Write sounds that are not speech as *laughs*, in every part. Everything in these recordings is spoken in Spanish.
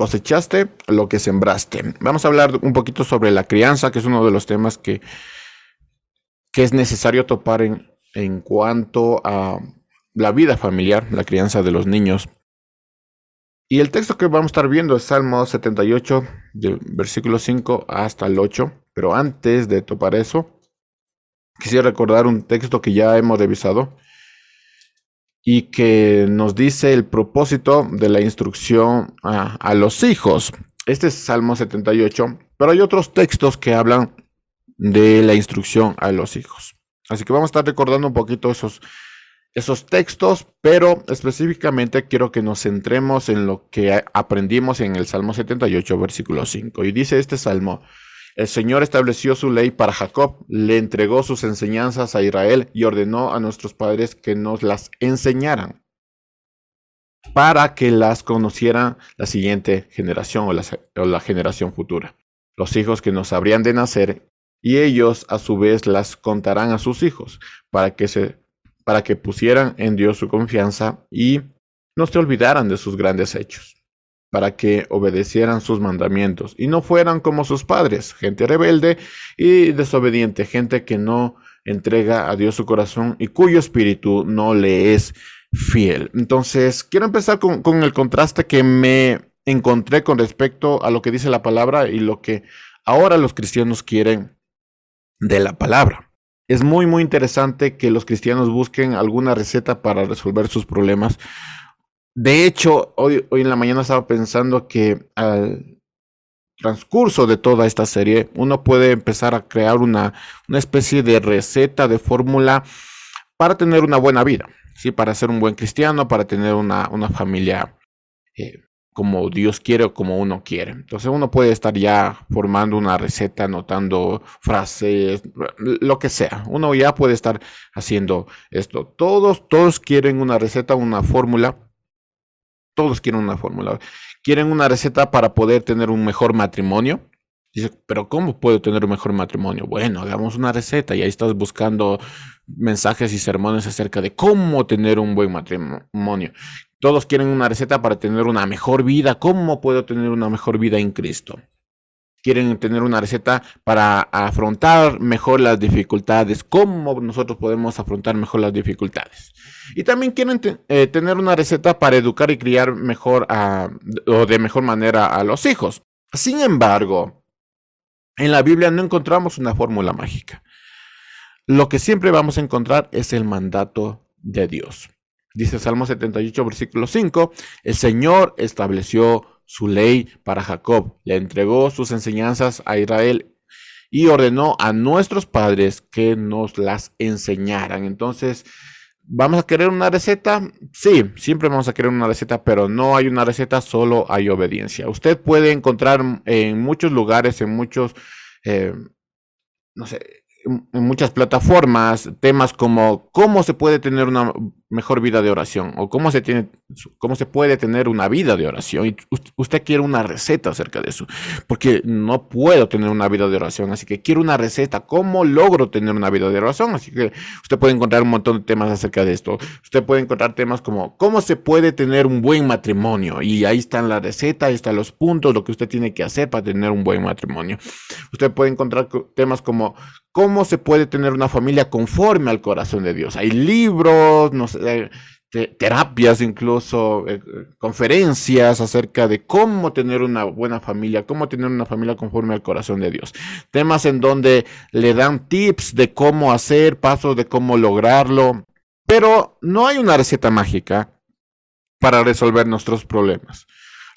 cosechaste lo que sembraste. Vamos a hablar un poquito sobre la crianza, que es uno de los temas que, que es necesario topar en, en cuanto a la vida familiar, la crianza de los niños. Y el texto que vamos a estar viendo es Salmo 78, del versículo 5 hasta el 8. Pero antes de topar eso, quisiera recordar un texto que ya hemos revisado y que nos dice el propósito de la instrucción a, los hijos. Este es Salmo 78, pero hay otros textos que hablan de la instrucción a los hijos. Así que vamos a estar recordando un poquito esos, esos textos, pero específicamente quiero que nos centremos en lo que aprendimos en el Salmo 78, versículo 5. Y dice este Salmo, el Señor estableció su ley para Jacob, le entregó sus enseñanzas a Israel y ordenó a nuestros padres que nos las enseñaran para que las conociera la siguiente generación o la, generación futura. Los hijos que nos habrían de nacer y ellos a su vez las contarán a sus hijos para que se para que pusieran en Dios su confianza y no se olvidaran de sus grandes hechos, para que obedecieran sus mandamientos y no fueran como sus padres, gente rebelde y desobediente, gente que no entrega a Dios su corazón y cuyo espíritu no le es fiel. Entonces, quiero empezar con, con el contraste que me encontré con respecto a lo que dice la palabra y lo que ahora los cristianos quieren de la palabra. Es muy, muy interesante que los cristianos busquen alguna receta para resolver sus problemas. De hecho, hoy, hoy en la mañana estaba pensando que al transcurso de toda esta serie, uno puede empezar a crear una, una especie de receta, de fórmula para tener una buena vida, ¿sí? para ser un buen cristiano, para tener una, una familia eh, como Dios quiere o como uno quiere. Entonces uno puede estar ya formando una receta, anotando frases, lo que sea. Uno ya puede estar haciendo esto. Todos, todos quieren una receta, una fórmula. Todos quieren una fórmula. Quieren una receta para poder tener un mejor matrimonio. Dice, pero ¿cómo puedo tener un mejor matrimonio? Bueno, hagamos una receta y ahí estás buscando mensajes y sermones acerca de cómo tener un buen matrimonio. Todos quieren una receta para tener una mejor vida. ¿Cómo puedo tener una mejor vida en Cristo? Quieren tener una receta para afrontar mejor las dificultades. ¿Cómo nosotros podemos afrontar mejor las dificultades? Y también quieren eh, tener una receta para educar y criar mejor o de mejor manera a los hijos. Sin embargo, en la Biblia no encontramos una fórmula mágica. Lo que siempre vamos a encontrar es el mandato de Dios. Dice Salmo 78, versículo 5, el Señor estableció su ley para Jacob, le entregó sus enseñanzas a Israel y ordenó a nuestros padres que nos las enseñaran. Entonces, ¿vamos a querer una receta? Sí, siempre vamos a querer una receta, pero no hay una receta, solo hay obediencia. Usted puede encontrar en muchos lugares, en muchos, eh, no sé, en muchas plataformas temas como cómo se puede tener una mejor vida de oración o cómo se tiene cómo se puede tener una vida de oración y usted quiere una receta acerca de eso porque no puedo tener una vida de oración así que quiero una receta. Cómo logro tener una vida de oración así que usted puede encontrar un montón de temas acerca de esto. Usted puede encontrar temas como cómo se puede tener un buen matrimonio y ahí están la receta ahí están los puntos lo que usted tiene que hacer para tener un buen matrimonio. Usted puede encontrar temas como cómo se puede tener una familia conforme al corazón de Dios. Hay libros, no sé, terapias incluso, eh, conferencias acerca de cómo tener una buena familia, cómo tener una familia conforme al corazón de Dios. Temas en donde le dan tips de cómo hacer, pasos de cómo lograrlo, pero no hay una receta mágica para resolver nuestros problemas.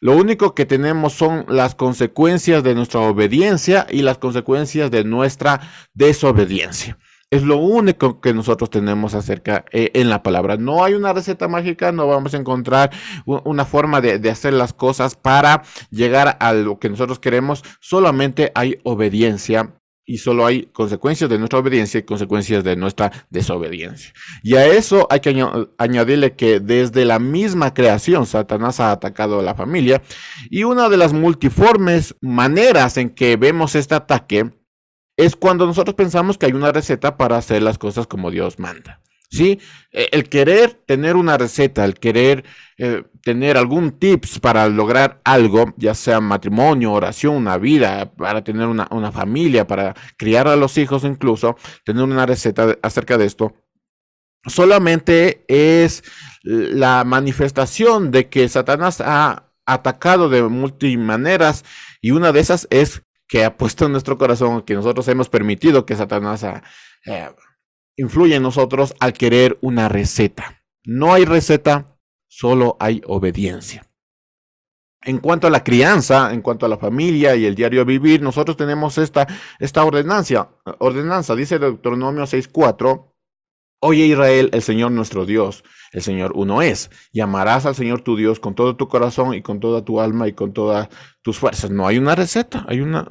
Lo único que tenemos son las consecuencias de nuestra obediencia y las consecuencias de nuestra desobediencia. Es lo único que nosotros tenemos acerca eh, en la palabra. No hay una receta mágica, no vamos a encontrar una forma de, de, hacer las cosas para llegar a lo que nosotros queremos. Solamente hay obediencia y solo hay consecuencias de nuestra obediencia y consecuencias de nuestra desobediencia. Y a eso hay que añadirle que desde la misma creación Satanás ha atacado a la familia y una de las multiformes maneras en que vemos este ataque es cuando nosotros pensamos que hay una receta para hacer las cosas como Dios manda. ¿sí? E, el querer tener una receta, el querer eh, tener algún tips para lograr algo, ya sea matrimonio, oración, una vida, para tener una, una familia, para criar a los hijos incluso, tener una receta acerca de esto, solamente es la manifestación de que Satanás ha atacado de multimaneras y una de esas es que ha puesto en nuestro corazón, que nosotros hemos permitido que Satanás eh, influya en nosotros al querer una receta. No hay receta, solo hay obediencia. En cuanto a la crianza, en cuanto a la familia y el diario vivir, nosotros tenemos esta, ordenanza, dice Deuteronomio 6.4, Oye Israel, el Señor nuestro Dios, el Señor uno es. Y amarás al Señor tu Dios con todo tu corazón y con toda tu alma y con todas tus fuerzas. No hay una receta, hay una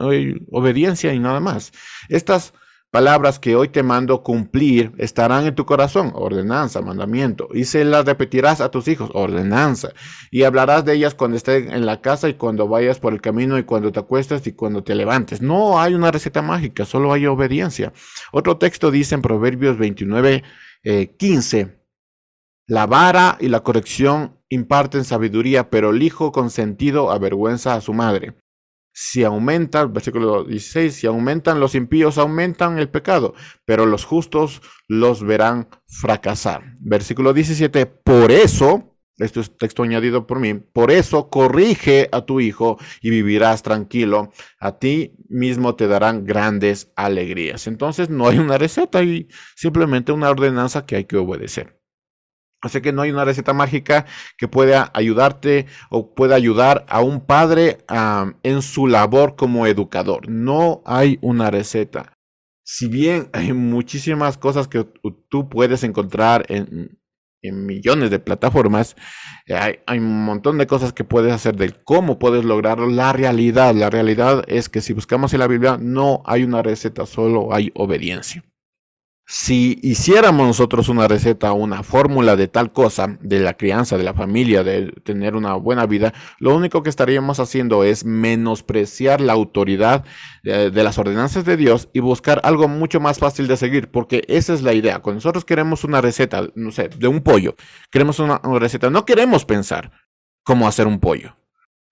obediencia y nada más. Estas palabras que hoy te mando cumplir estarán en tu corazón, ordenanza, mandamiento, y se las repetirás a tus hijos, ordenanza, y hablarás de ellas cuando estés en la casa y cuando vayas por el camino y cuando te acuestes y cuando te levantes. No hay una receta mágica, solo hay obediencia. Otro texto dice en Proverbios 29, 15, eh, la vara y la corrección imparten sabiduría, pero el hijo consentido avergüenza a su madre. Si aumenta, versículo 16, si aumentan los impíos, aumentan el pecado, pero los justos los verán fracasar. Versículo 17, por eso, esto es texto añadido por mí, por eso corrige a tu hijo y vivirás tranquilo. A ti mismo te darán grandes alegrías. Entonces no hay una receta y simplemente una ordenanza que hay que obedecer. Así que no hay una receta mágica que pueda ayudarte o pueda ayudar a un padre en su labor como educador. No hay una receta. Si bien hay muchísimas cosas que tú puedes encontrar en, millones de plataformas, hay, un montón de cosas que puedes hacer de cómo puedes lograrlo. La realidad, la realidad es que si buscamos en la Biblia no hay una receta, solo hay obediencia. Si hiciéramos nosotros una receta, una fórmula de tal cosa, de la crianza, de la familia, de tener una buena vida, lo único que estaríamos haciendo es menospreciar la autoridad de, las ordenanzas de Dios y buscar algo mucho más fácil de seguir, porque esa es la idea. Cuando nosotros queremos una receta, no sé, de un pollo, queremos una, receta, no queremos pensar cómo hacer un pollo.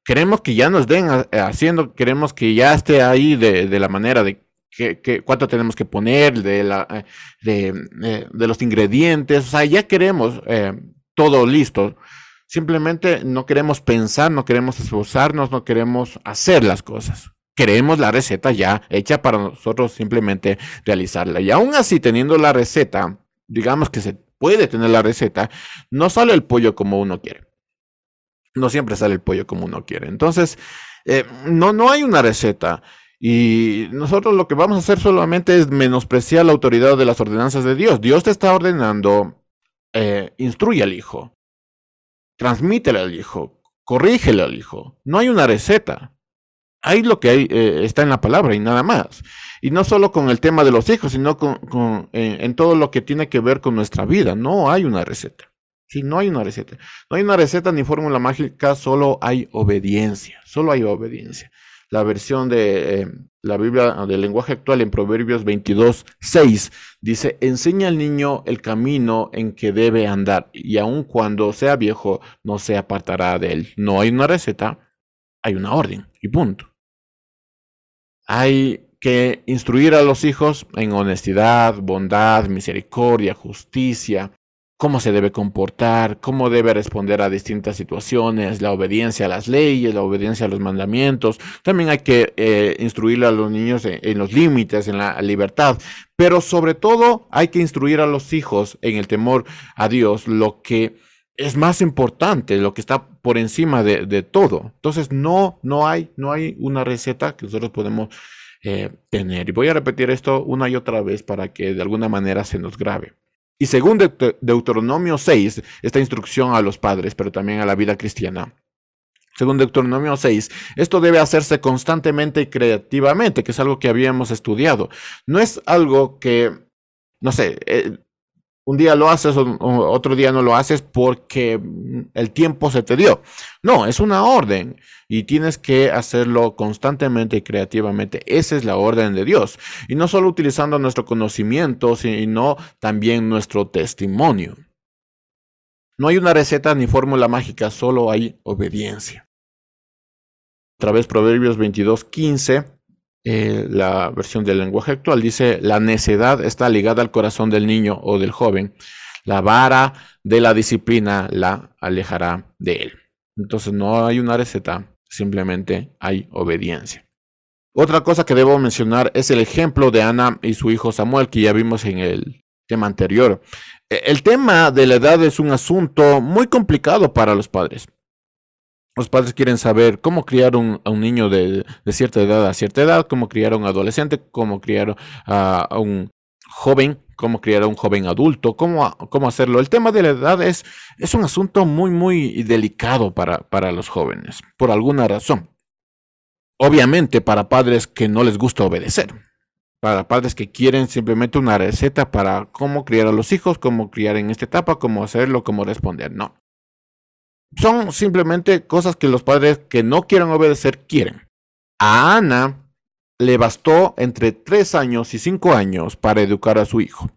Queremos que ya nos den haciendo, queremos que ya esté ahí de la manera de qué, cuánto tenemos que poner, de, la, eh, eh, de, los ingredientes, o sea, ya queremos eh, todo listo. Simplemente no queremos pensar, no queremos esforzarnos, no queremos hacer las cosas. Queremos la receta ya hecha para nosotros simplemente realizarla. Y aún así, teniendo la receta, digamos que se puede tener la receta, no sale el pollo como uno quiere. No siempre sale el pollo como uno quiere. Entonces, no, no hay una receta. Y nosotros lo que vamos a hacer solamente es menospreciar la autoridad de las ordenanzas de Dios. Dios te está ordenando, eh, instruye al hijo, transmítele al hijo, corrígele al hijo. No hay una receta. Hay lo que hay, eh, está en la palabra y nada más. Y no solo con el tema de los hijos, sino con, eh, en todo lo que tiene que ver con nuestra vida. No hay una receta. Sí, no hay una receta. No hay una receta ni fórmula mágica, solo hay obediencia. Solo hay obediencia la versión de eh, la Biblia del lenguaje actual en Proverbios 22, 6, dice, enseña al niño el camino en que debe andar y aun cuando sea viejo no se apartará de él. No hay una receta, hay una orden y punto. Hay que instruir a los hijos en honestidad, bondad, misericordia, justicia, cómo se debe comportar, cómo debe responder a distintas situaciones, la obediencia a las leyes, la obediencia a los mandamientos. También hay que eh, instruir a los niños en, los límites, en la libertad, pero sobre todo hay que instruir a los hijos en el temor a Dios, lo que es más importante, lo que está por encima de, todo. Entonces no, no hay, no hay una receta que nosotros podemos eh, tener. Y voy a repetir esto una y otra vez para que de alguna manera se nos grabe. Y según Deuteronomio 6, esta instrucción a los padres, pero también a la vida cristiana. Según Deuteronomio 6, esto debe hacerse constantemente y creativamente, que es algo que habíamos estudiado. No es algo que, no sé, eh, un día lo haces, otro día no lo haces porque el tiempo se te dio. No, es una orden y tienes que hacerlo constantemente y creativamente. Esa es la orden de Dios. Y no solo utilizando nuestro conocimiento, sino también nuestro testimonio. No hay una receta ni fórmula mágica, solo hay obediencia. Otra vez Proverbios 22, 15 eh, la versión del lenguaje actual dice, la necedad está ligada al corazón del niño o del joven, la vara de la disciplina la alejará de él. Entonces no hay una receta, simplemente hay obediencia. Otra cosa que debo mencionar es el ejemplo de Ana y su hijo Samuel que ya vimos en el tema anterior. E, el tema de la edad es un asunto muy complicado para los padres. Los padres quieren saber cómo criar a un niño de, cierta edad a cierta edad, cómo criar a un adolescente, cómo criar a, un joven, cómo criar a un joven adulto, cómo, cómo hacerlo. El tema de la edad es, es un asunto muy, muy delicado para, para los jóvenes, por alguna razón. Obviamente para padres que no les gusta obedecer, para padres que quieren simplemente una receta para cómo criar a los hijos, cómo criar en esta etapa, cómo hacerlo, cómo responder. No son simplemente cosas que los padres que no quieren obedecer quieren. A Ana le bastó entre tres años y cinco años para educar a su hijo,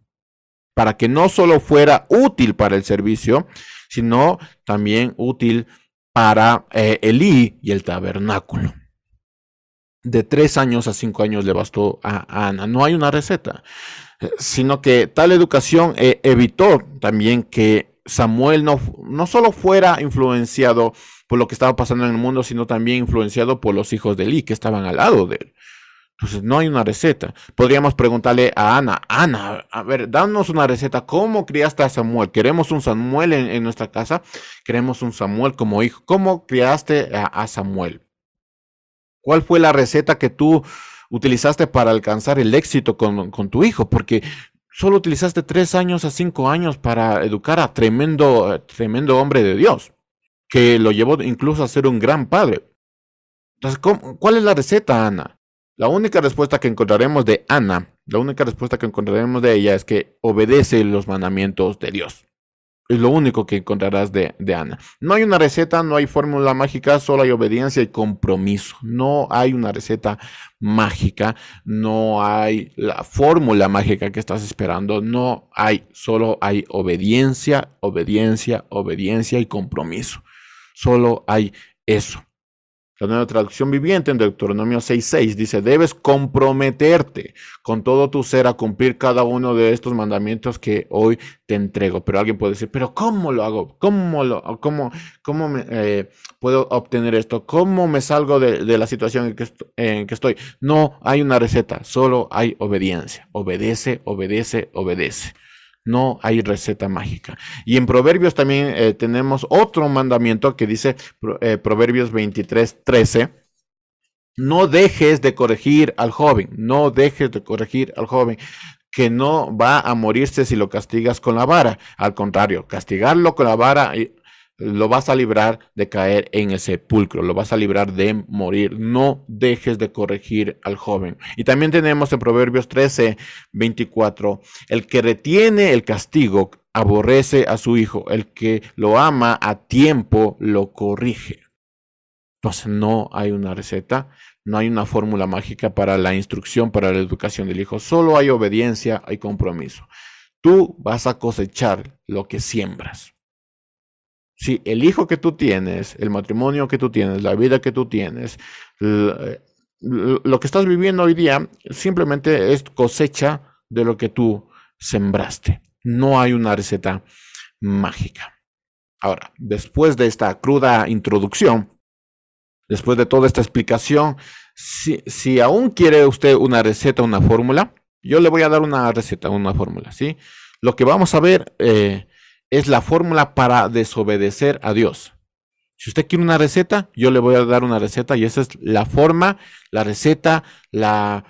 para que no solo fuera útil para el servicio, sino también útil para eh, Elí y el tabernáculo. De tres años a cinco años le bastó a, Ana. No hay una receta, eh, sino que tal educación eh, evitó también que Samuel no, no solo fuera influenciado por lo que estaba pasando en el mundo, sino también influenciado por los hijos de Eli que estaban al lado de él. Entonces, no hay una receta. Podríamos preguntarle a Ana, Ana, a ver, danos una receta. ¿Cómo criaste a Samuel? ¿Queremos un Samuel en, nuestra casa? ¿Queremos un Samuel como hijo? ¿Cómo criaste a, Samuel? ¿Cuál fue la receta que tú utilizaste para alcanzar el éxito con, con tu hijo? Porque solo utilizaste tres años a cinco años para educar a tremendo, tremendo hombre de Dios, que lo llevó incluso a ser un gran padre. Entonces, ¿cuál es la receta, Ana? La única respuesta que encontraremos de Ana, la única respuesta que encontraremos de ella es que obedece los mandamientos de Dios. Es lo único que encontrarás de, Ana. No hay una receta, no hay fórmula mágica, solo hay obediencia y compromiso. No hay una receta mágica, no hay la fórmula mágica que estás esperando, no hay, solo hay obediencia, obediencia, obediencia y compromiso. Solo hay eso. La nueva traducción viviente en Deuteronomio 6.6 dice, debes comprometerte con todo tu ser a cumplir cada uno de estos mandamientos que hoy te entrego. Pero alguien puede decir, pero ¿cómo lo hago? ¿Cómo, lo, cómo, cómo me, eh, puedo obtener esto? ¿Cómo me salgo de, la situación en que, en que estoy? No hay una receta, solo hay obediencia. Obedece, obedece, obedece. No hay receta mágica. Y en Proverbios también eh, tenemos otro mandamiento que dice eh, Proverbios 23, 13. No dejes de corregir al joven, no dejes de corregir al joven que no va a morirse si lo castigas con la vara. Al contrario, castigarlo con la vara lo vas a librar de caer en el sepulcro, lo vas a librar de morir. No dejes de corregir al joven. Y también tenemos en Proverbios 13, 24, el que retiene el castigo aborrece a su hijo, el que lo ama a tiempo lo corrige. Entonces no hay una receta, no hay una fórmula mágica para la instrucción, para la educación del hijo, solo hay obediencia, hay compromiso. Tú vas a cosechar lo que siembras. Si el hijo que tú tienes, el matrimonio que tú tienes, la vida que tú tienes, lo que estás viviendo hoy día simplemente es cosecha de lo que tú sembraste. No hay una receta mágica. Ahora, después de esta cruda introducción, después de toda esta explicación, si, aún quiere usted una receta, una fórmula, yo le voy a dar una receta, una fórmula, ¿sí? Lo que vamos a ver eh, es la fórmula para desobedecer a Dios. Si usted quiere una receta, yo le voy a dar una receta y esa es la forma, la receta, la,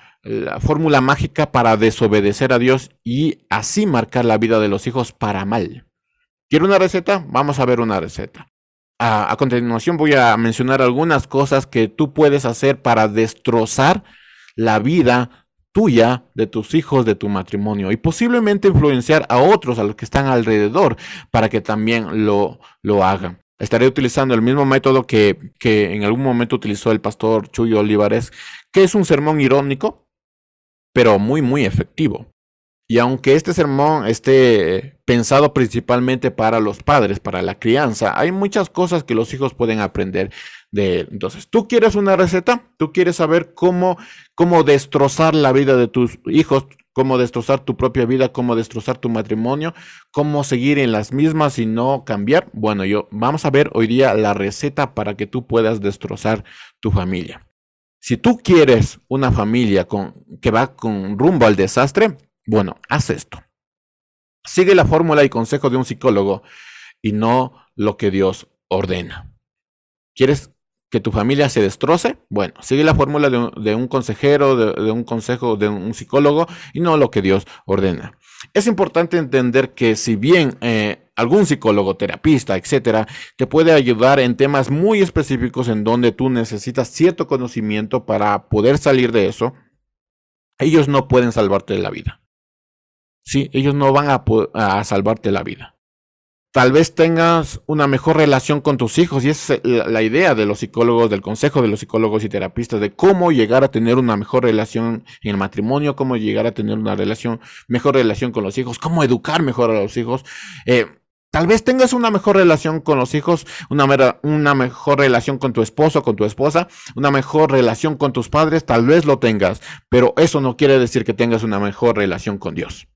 fórmula mágica para desobedecer a Dios y así marcar la vida de los hijos para mal. ¿Quiere una receta? Vamos a ver una receta. A, a, continuación voy a mencionar algunas cosas que tú puedes hacer para destrozar la vida tuya, de tus hijos, de tu matrimonio y posiblemente influenciar a otros, a los que están alrededor, para que también lo, lo hagan. Estaré utilizando el mismo método que, que en algún momento utilizó el pastor Chuyo Olivares, que es un sermón irónico, pero muy, muy efectivo. Y aunque este sermón esté pensado principalmente para los padres, para la crianza, hay muchas cosas que los hijos pueden aprender de él. Entonces, tú quieres una receta, tú quieres saber cómo, cómo destrozar la vida de tus hijos, cómo destrozar tu propia vida, cómo destrozar tu matrimonio, cómo seguir en las mismas y no cambiar. Bueno, yo vamos a ver hoy día la receta para que tú puedas destrozar tu familia. Si tú quieres una familia con, que va con rumbo al desastre, bueno, haz esto. Sigue la fórmula y consejo de un psicólogo y no lo que Dios ordena. ¿Quieres que tu familia se destroce? Bueno, sigue la fórmula de un, consejero, de, un consejo de un psicólogo y no lo que Dios ordena. Es importante entender que si bien eh, algún psicólogo, terapista, etcétera, te puede ayudar en temas muy específicos en donde tú necesitas cierto conocimiento para poder salir de eso, ellos no pueden salvarte de la vida. Sí, ellos no van a, salvarte la vida. Tal vez tengas una mejor relación con tus hijos y esa es la idea de los psicólogos, del consejo de los psicólogos y terapistas, de cómo llegar a tener una mejor relación en el matrimonio, cómo llegar a tener una relación, mejor relación con los hijos, cómo educar mejor a los hijos. Eh, Tal vez tengas una mejor relación con los hijos, una, una, mejor relación con tu esposo, con tu esposa, una mejor relación con tus padres, tal vez lo tengas, pero eso no quiere decir que tengas una mejor relación con Dios.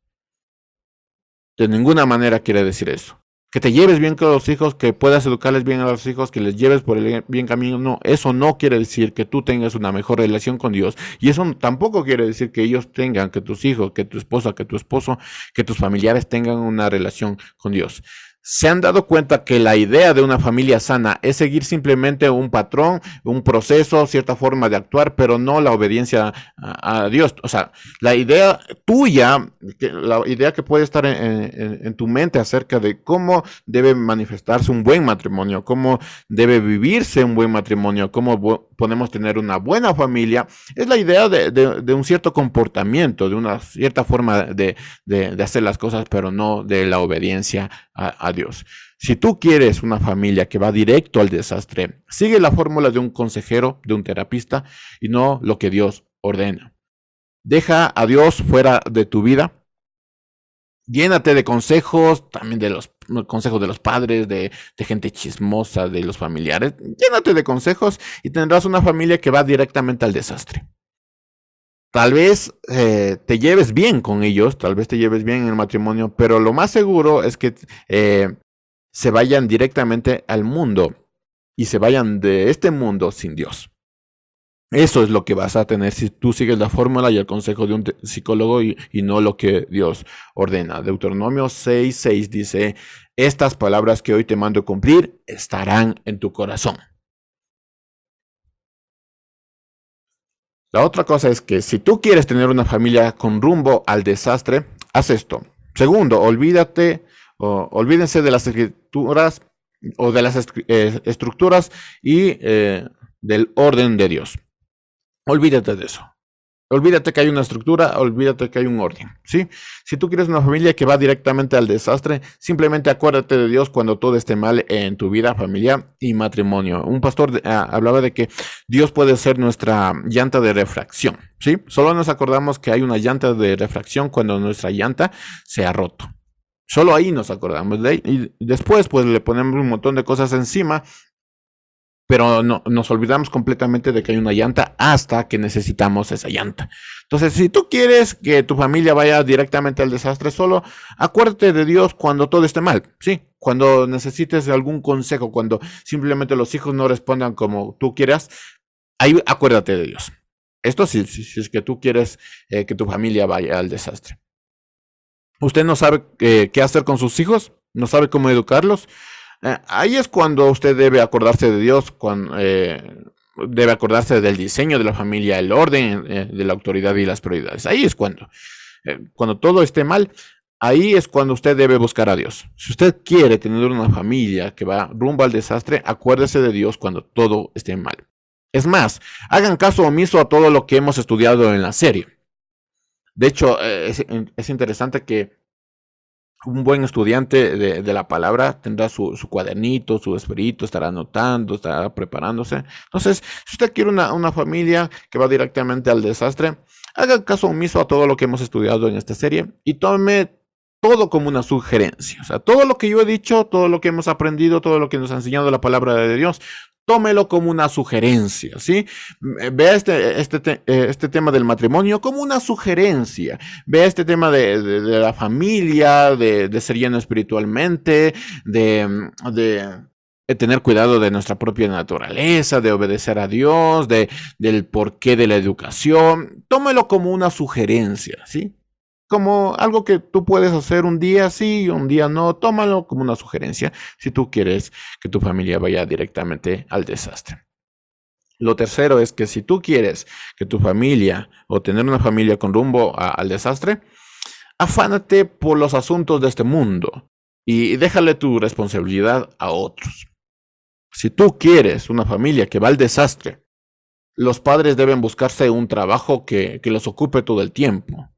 De ninguna manera quiere decir eso. Que te lleves bien con los hijos, que puedas educarles bien a los hijos, que les lleves por el bien camino. No, eso no quiere decir que tú tengas una mejor relación con Dios. Y eso tampoco quiere decir que ellos tengan, que tus hijos, que tu esposa, que tu esposo, que tus familiares tengan una relación con Dios se han dado cuenta que la idea de una familia sana es seguir simplemente un patrón, un proceso, cierta forma de actuar, pero no la obediencia a, Dios. O sea, la idea tuya, la idea que puede estar en, tu mente acerca de cómo debe manifestarse un buen matrimonio, cómo debe vivirse un buen matrimonio, cómo podemos tener una buena familia, es la idea de, un cierto comportamiento, de una cierta forma de, hacer las cosas, pero no de la obediencia a, Dios. Si tú quieres una familia que va directo al desastre, sigue la fórmula de un consejero, de un terapista, y no lo que Dios ordena. Deja a Dios fuera de tu vida. Llénate de consejos, también de los consejos de los padres, de, gente chismosa, de los familiares. Llénate de consejos y tendrás una familia que va directamente al desastre. Tal vez eh, te lleves bien con ellos, tal vez te lleves bien en el matrimonio, pero lo más seguro es que eh, se vayan directamente al mundo y se vayan de este mundo sin Dios. Eso es lo que vas a tener si tú sigues la fórmula y el consejo de un psicólogo y, no lo que Dios ordena. Deuteronomio 6:6 dice, estas palabras que hoy te mando cumplir estarán en tu corazón. La otra cosa es que si tú quieres tener una familia con rumbo al desastre, haz esto. Segundo, olvídate, o, olvídense de las escrituras o de las eh, estructuras y eh, del orden de Dios. Olvídate de eso. Olvídate que hay una estructura, olvídate que hay un orden, ¿sí? Si tú quieres una familia que va directamente al desastre, simplemente acuérdate de Dios cuando todo esté mal en tu vida familiar y matrimonio. Un pastor ah, hablaba de que Dios puede ser nuestra llanta de refracción, ¿sí? Solo nos acordamos que hay una llanta de refracción cuando nuestra llanta se ha roto. Solo ahí nos acordamos de. Y después, pues le ponemos un montón de cosas encima pero no, nos olvidamos completamente de que hay una llanta hasta que necesitamos esa llanta. Entonces, si tú quieres que tu familia vaya directamente al desastre, solo acuérdate de Dios cuando todo esté mal, ¿sí? Cuando necesites algún consejo, cuando simplemente los hijos no respondan como tú quieras, ahí acuérdate de Dios. Esto sí, si es que tú quieres eh, que tu familia vaya al desastre. ¿Usted no sabe eh, qué hacer con sus hijos? ¿No sabe cómo educarlos? Eh, ahí es cuando usted debe acordarse de Dios, cuando, eh, debe acordarse del diseño de la familia, el orden eh, de la autoridad y las prioridades. Ahí es cuando. cuando todo esté mal, ahí es cuando usted debe buscar a Dios. Si usted quiere tener una familia que va rumbo al desastre, acuérdese de Dios cuando todo esté mal. Es más, hagan caso omiso a todo lo que hemos estudiado en la serie. De hecho, es, interesante que un buen estudiante de, la palabra tendrá su, cuadernito, su esferito, estará anotando, estará preparándose. Entonces, si usted quiere una, una familia que va directamente al desastre, haga caso omiso a todo lo que hemos estudiado en esta serie y tome todo como una sugerencia. O sea, todo lo que yo he dicho, todo lo que hemos aprendido, todo lo que nos ha enseñado la palabra de Dios, tómelo como una sugerencia, ¿sí? Eh, vea este, este, eh, este tema del matrimonio como una sugerencia. Vea este tema de, la familia, de, ser lleno espiritualmente, de, de tener cuidado de nuestra propia naturaleza, de obedecer a Dios, de, del porqué de la educación. Tómelo como una sugerencia, ¿sí? Como algo que tú puedes hacer un día sí, un día no, tómalo como una sugerencia si tú quieres que tu familia vaya directamente al desastre. Lo tercero es que si tú quieres que tu familia o tener una familia con rumbo al desastre, afánate por los asuntos de este mundo y déjale tu responsabilidad a otros. Si tú quieres una familia que va al desastre, los padres deben buscarse un trabajo que, que los ocupe todo el tiempo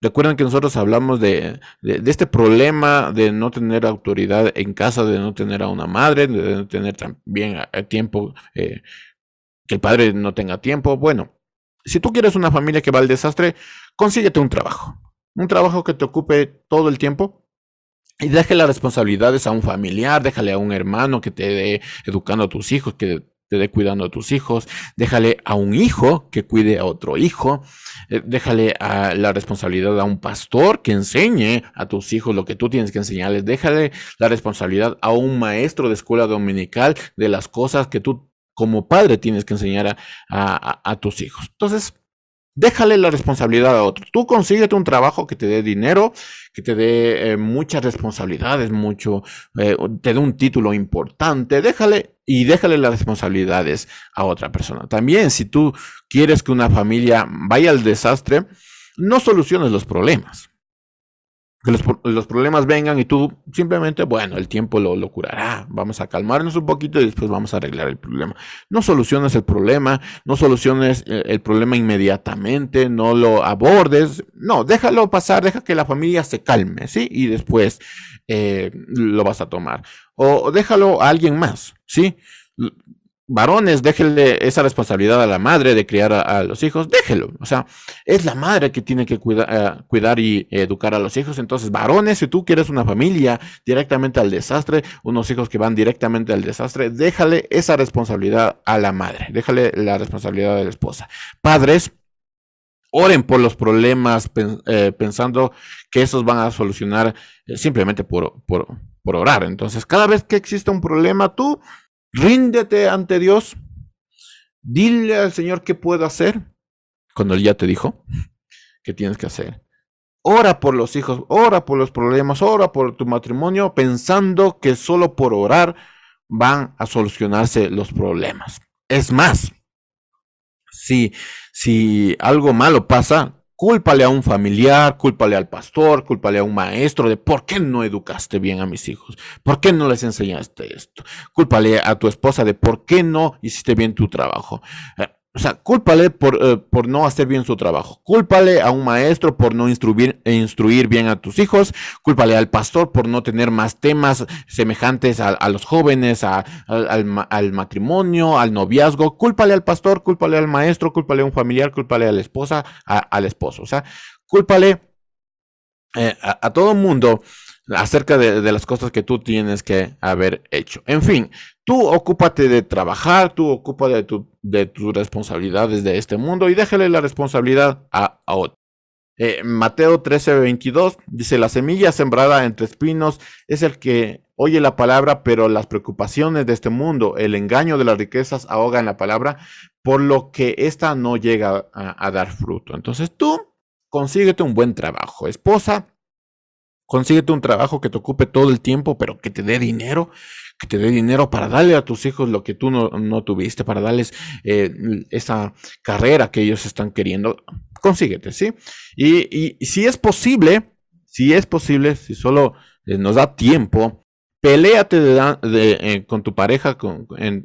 Recuerden que nosotros hablamos de, este problema de no tener autoridad en casa, de no tener a una madre, de no tener también tiempo, eh, que el padre no tenga tiempo. Bueno, si tú quieres una familia que va al desastre, consíguete un trabajo. Un trabajo que te ocupe todo el tiempo y deje las responsabilidades a un familiar, déjale a un hermano que te dé educando a tus hijos, que te dé cuidando a tus hijos, déjale a un hijo que cuide a otro hijo, eh, déjale a la responsabilidad a un pastor que enseñe a tus hijos lo que tú tienes que enseñarles, déjale la responsabilidad a un maestro de escuela dominical de las cosas que tú como padre tienes que enseñar a, a tus hijos. Entonces, Déjale la responsabilidad a otro. Tú consíguete un trabajo que te dé dinero, que te dé eh, muchas responsabilidades, mucho, eh, te dé un título importante. Déjale y déjale las responsabilidades a otra persona. También, si tú quieres que una familia vaya al desastre, no soluciones los problemas que los, problemas vengan y tú simplemente, bueno, el tiempo lo, lo, curará, vamos a calmarnos un poquito y después vamos a arreglar el problema. No soluciones el problema, no soluciones eh, el, problema inmediatamente, no lo abordes, no, déjalo pasar, deja que la familia se calme, ¿sí? Y después eh, lo vas a tomar. O déjalo a alguien más, ¿sí? Varones, déjenle esa responsabilidad a la madre de criar a, los hijos, déjelo. O sea, es la madre que tiene que eh, cuidar y educar a los hijos. Entonces, varones, si tú quieres una familia directamente al desastre, unos hijos que van directamente al desastre, déjale esa responsabilidad a la madre, déjale la responsabilidad de la esposa. Padres, oren por los problemas eh, pensando que esos van a solucionar eh, simplemente por, por, por orar. Entonces, cada vez que existe un problema, tú Ríndete ante Dios. Dile al Señor qué puedo hacer cuando Él ya te dijo qué tienes que hacer. Ora por los hijos, ora por los problemas, ora por tu matrimonio, pensando que solo por orar van a solucionarse los problemas. Es más, si, si algo malo pasa, Cúlpale a un familiar, cúlpale al pastor, cúlpale a un maestro de por qué no educaste bien a mis hijos, por qué no les enseñaste esto. Cúlpale a tu esposa de por qué no hiciste bien tu trabajo. Eh, o sea, cúlpale por, eh, por, no hacer bien su trabajo. Cúlpale a un maestro por no instruir, instruir bien a tus hijos. Cúlpale al pastor por no tener más temas semejantes a, los jóvenes, al, matrimonio, al noviazgo. Cúlpale al pastor, cúlpale al maestro, cúlpale a un familiar, cúlpale a la esposa, al esposo. O sea, cúlpale eh, a, a todo mundo acerca de, las cosas que tú tienes que haber hecho. En fin, tú ocúpate de trabajar, tú ocúpate de, tu, de tus responsabilidades de este mundo y déjale la responsabilidad a, otro. Eh, Mateo 13, 22 dice, la semilla sembrada entre espinos es el que oye la palabra, pero las preocupaciones de este mundo, el engaño de las riquezas ahogan la palabra, por lo que ésta no llega a dar fruto. Entonces tú consíguete un buen trabajo. Esposa, Consíguete un trabajo que te ocupe todo el tiempo, pero que te dé dinero, que te dé dinero para darle a tus hijos lo que tú no, tuviste, para darles eh, esa carrera que ellos están queriendo. Consíguete, ¿sí? Y, si es posible, si es posible, si solo eh, nos da tiempo, peléate eh, con tu pareja, que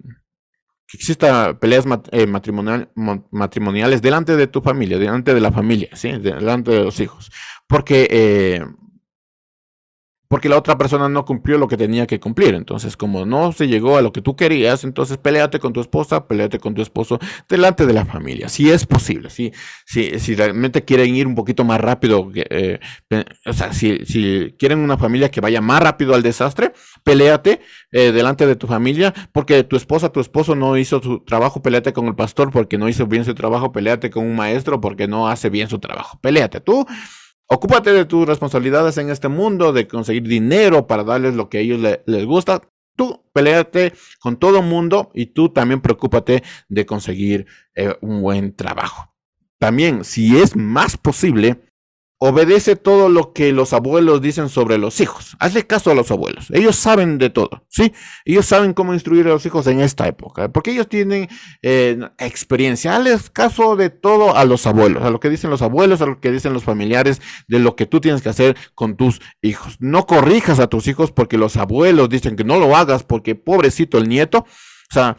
exista peleas matrimoniales delante de tu familia, delante de la familia, ¿sí? delante de los hijos. Porque porque la otra persona no cumplió lo que tenía que cumplir. Entonces, como no se llegó a lo que tú querías, entonces peleate con tu esposa, peleate con tu esposo delante de la familia. Si es posible, si, si, si realmente quieren ir un poquito más rápido, eh, o sea, si, si, quieren una familia que vaya más rápido al desastre, peleate eh, delante de tu familia, porque tu esposa, tu esposo no hizo su trabajo, peleate con el pastor porque no hizo bien su trabajo, peleate con un maestro porque no hace bien su trabajo. Peleate tú Ocúpate de tus responsabilidades en este mundo, de conseguir dinero para darles lo que a ellos les gusta. Tú peleate con todo mundo y tú también preocúpate de conseguir eh, un buen trabajo. También, si es más posible, Obedece todo lo que los abuelos dicen sobre los hijos. Hazle caso a los abuelos. Ellos saben de todo, ¿sí? Ellos saben cómo instruir a los hijos en esta época, porque ellos tienen eh, experiencia. Hazle caso de todo a los abuelos, a lo que dicen los abuelos, a lo que dicen los familiares, de lo que tú tienes que hacer con tus hijos. No corrijas a tus hijos porque los abuelos dicen que no lo hagas porque pobrecito el nieto. O sea,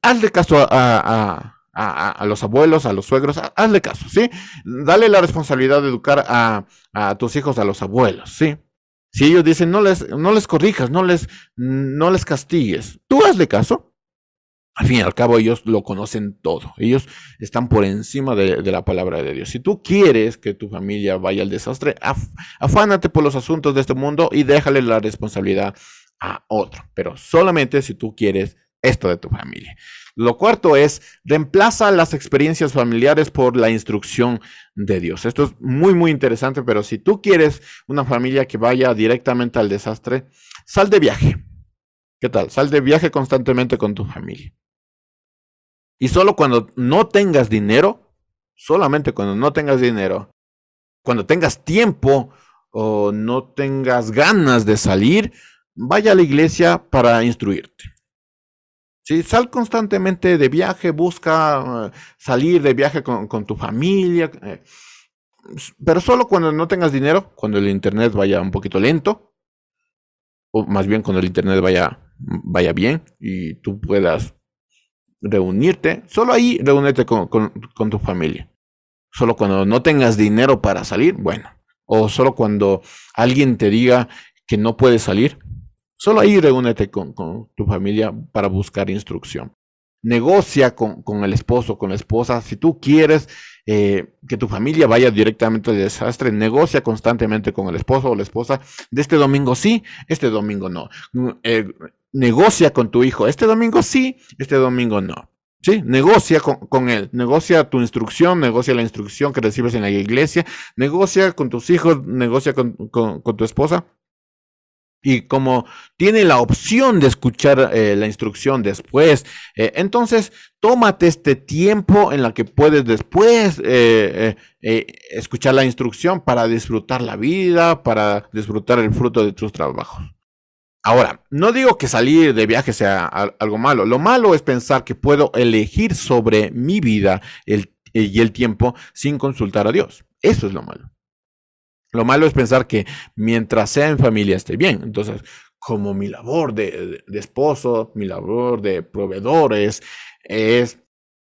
hazle caso a, los abuelos, a los suegros, hazle caso, ¿sí? Dale la responsabilidad de educar a, tus hijos, a los abuelos, ¿sí? Si ellos dicen, no les, no les corrijas, no les, no les castigues, tú hazle caso. Al fin y al cabo, ellos lo conocen todo. Ellos están por encima de, la palabra de Dios. Si tú quieres que tu familia vaya al desastre, afánate por los asuntos de este mundo y déjale la responsabilidad a otro. Pero solamente si tú quieres esto de tu familia. Lo cuarto es, reemplaza las experiencias familiares por la instrucción de Dios. Esto es muy, muy interesante, pero si tú quieres una familia que vaya directamente al desastre, sal de viaje. ¿Qué tal? Sal de viaje constantemente con tu familia. Y solo cuando no tengas dinero, solamente cuando no tengas dinero, cuando tengas tiempo o no tengas ganas de salir, vaya a la iglesia para instruirte. Sí, sal constantemente de viaje, busca eh, salir de viaje con, tu familia, eh, pero solo cuando no tengas dinero, cuando el internet vaya un poquito lento, o más bien cuando el internet vaya, vaya bien y tú puedas reunirte, solo ahí reúnete con, con tu familia. Solo cuando no tengas dinero para salir, bueno, o solo cuando alguien te diga que no puedes salir, Solo ahí reúnete con, tu familia para buscar instrucción. Negocia con, el esposo, con la esposa. Si tú quieres eh, que tu familia vaya directamente al desastre, negocia constantemente con el esposo o la esposa. De este domingo sí, este domingo no. Eh, negocia con tu hijo. Este domingo sí, este domingo no. Sí, negocia con, él, negocia tu instrucción, negocia la instrucción que recibes en la iglesia, negocia con tus hijos, negocia con tu esposa y como tiene la opción de escuchar eh, la instrucción después, eh, entonces tómate este tiempo en la que puedes después eh, escuchar la instrucción para disfrutar la vida, para disfrutar el fruto de tus trabajos. Ahora, no digo que salir de viaje sea algo malo. Lo malo es pensar que puedo elegir sobre mi vida y el tiempo sin consultar a Dios. Eso es lo malo. Lo malo es pensar que mientras sea en familia esté bien. Entonces, como mi labor de, esposo, mi labor de proveedores es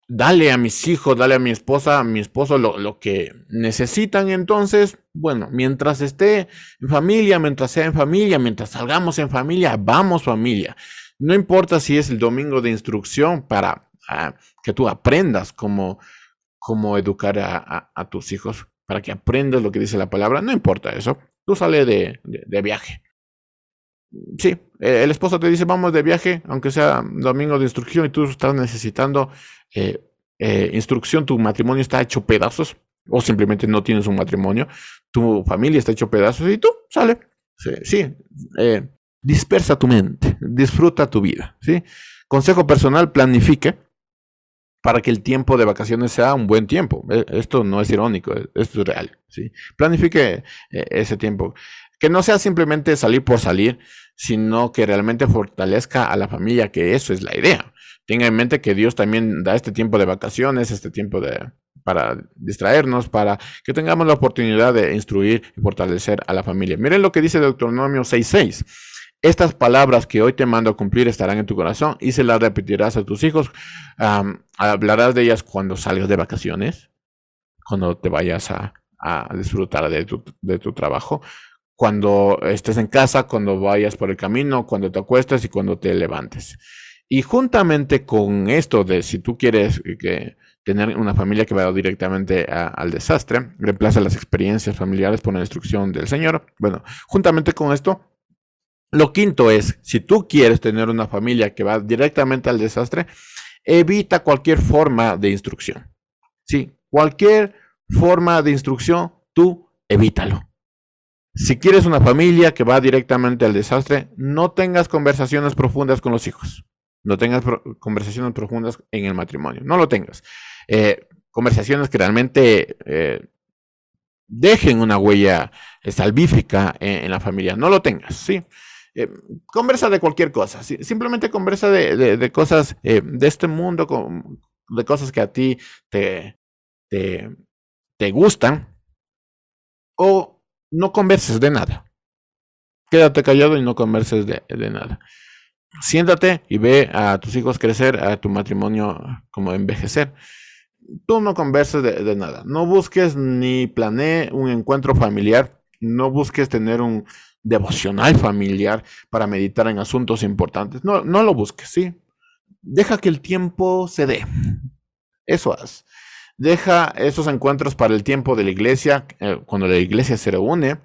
darle a mis hijos, darle a mi esposa, a mi esposo lo, lo, que necesitan. Entonces, bueno, mientras esté en familia, mientras sea en familia, mientras salgamos en familia, vamos familia. No importa si es el domingo de instrucción para ah, que tú aprendas cómo, cómo educar a tus hijos para que aprendas lo que dice la palabra, no importa eso. Tú sales de, viaje. Sí, eh, el esposo te dice vamos de viaje, aunque sea domingo de instrucción y tú estás necesitando eh, eh, instrucción, tu matrimonio está hecho pedazos o simplemente no tienes un matrimonio, tu familia está hecho pedazos y tú sale. Sí, dispersa tu mente, disfruta tu vida. ¿sí? Consejo personal, planifique para que el tiempo de vacaciones sea un buen tiempo. E, esto no es irónico, e, esto es real. Planifique e, ese tiempo. Que no sea simplemente salir por salir, sino que realmente fortalezca a la familia, que eso es la idea. Tenga en mente que Dios también da este tiempo de vacaciones, este tiempo de, para distraernos, para que tengamos la oportunidad de instruir y fortalecer a la familia. Miren lo que dice Deuteronomio 6.6. Estas palabras que hoy te mando a cumplir estarán en tu corazón y se las repetirás a tus hijos. hablarás de ellas cuando salgas de vacaciones, cuando te vayas a, disfrutar de tu, trabajo, cuando estés en casa, cuando vayas por el camino, cuando te acuestes y cuando te levantes. Y juntamente con esto de si tú quieres que tener una familia que vaya directamente al desastre, reemplaza las experiencias familiares por la instrucción del Señor. Bueno, juntamente con esto, lo quinto es, si tú quieres tener una familia que va directamente al desastre, evita cualquier forma de instrucción. Sí, cualquier forma de instrucción, tú evítalo. Si quieres una familia que va directamente al desastre, no tengas conversaciones profundas con los hijos. No tengas conversaciones profundas en el matrimonio. No lo tengas. Eh, conversaciones que realmente eh, dejen una huella salvífica en, la familia. No lo tengas, ¿sí? Eh, conversa de cualquier cosa, simplemente conversa de, cosas eh, de este mundo, de cosas que a ti te, te, gustan, o no converses de nada. Quédate callado y no converses de, nada. Siéntate y ve a tus hijos crecer, a tu matrimonio como envejecer. Tú no converses de, de nada. No busques ni planee un encuentro familiar. No busques tener un, devocional familiar para meditar en asuntos importantes. No, no lo busques, ¿sí? Deja que el tiempo se dé. Eso haz. Deja esos encuentros para el tiempo de la iglesia, eh, cuando la iglesia se reúne.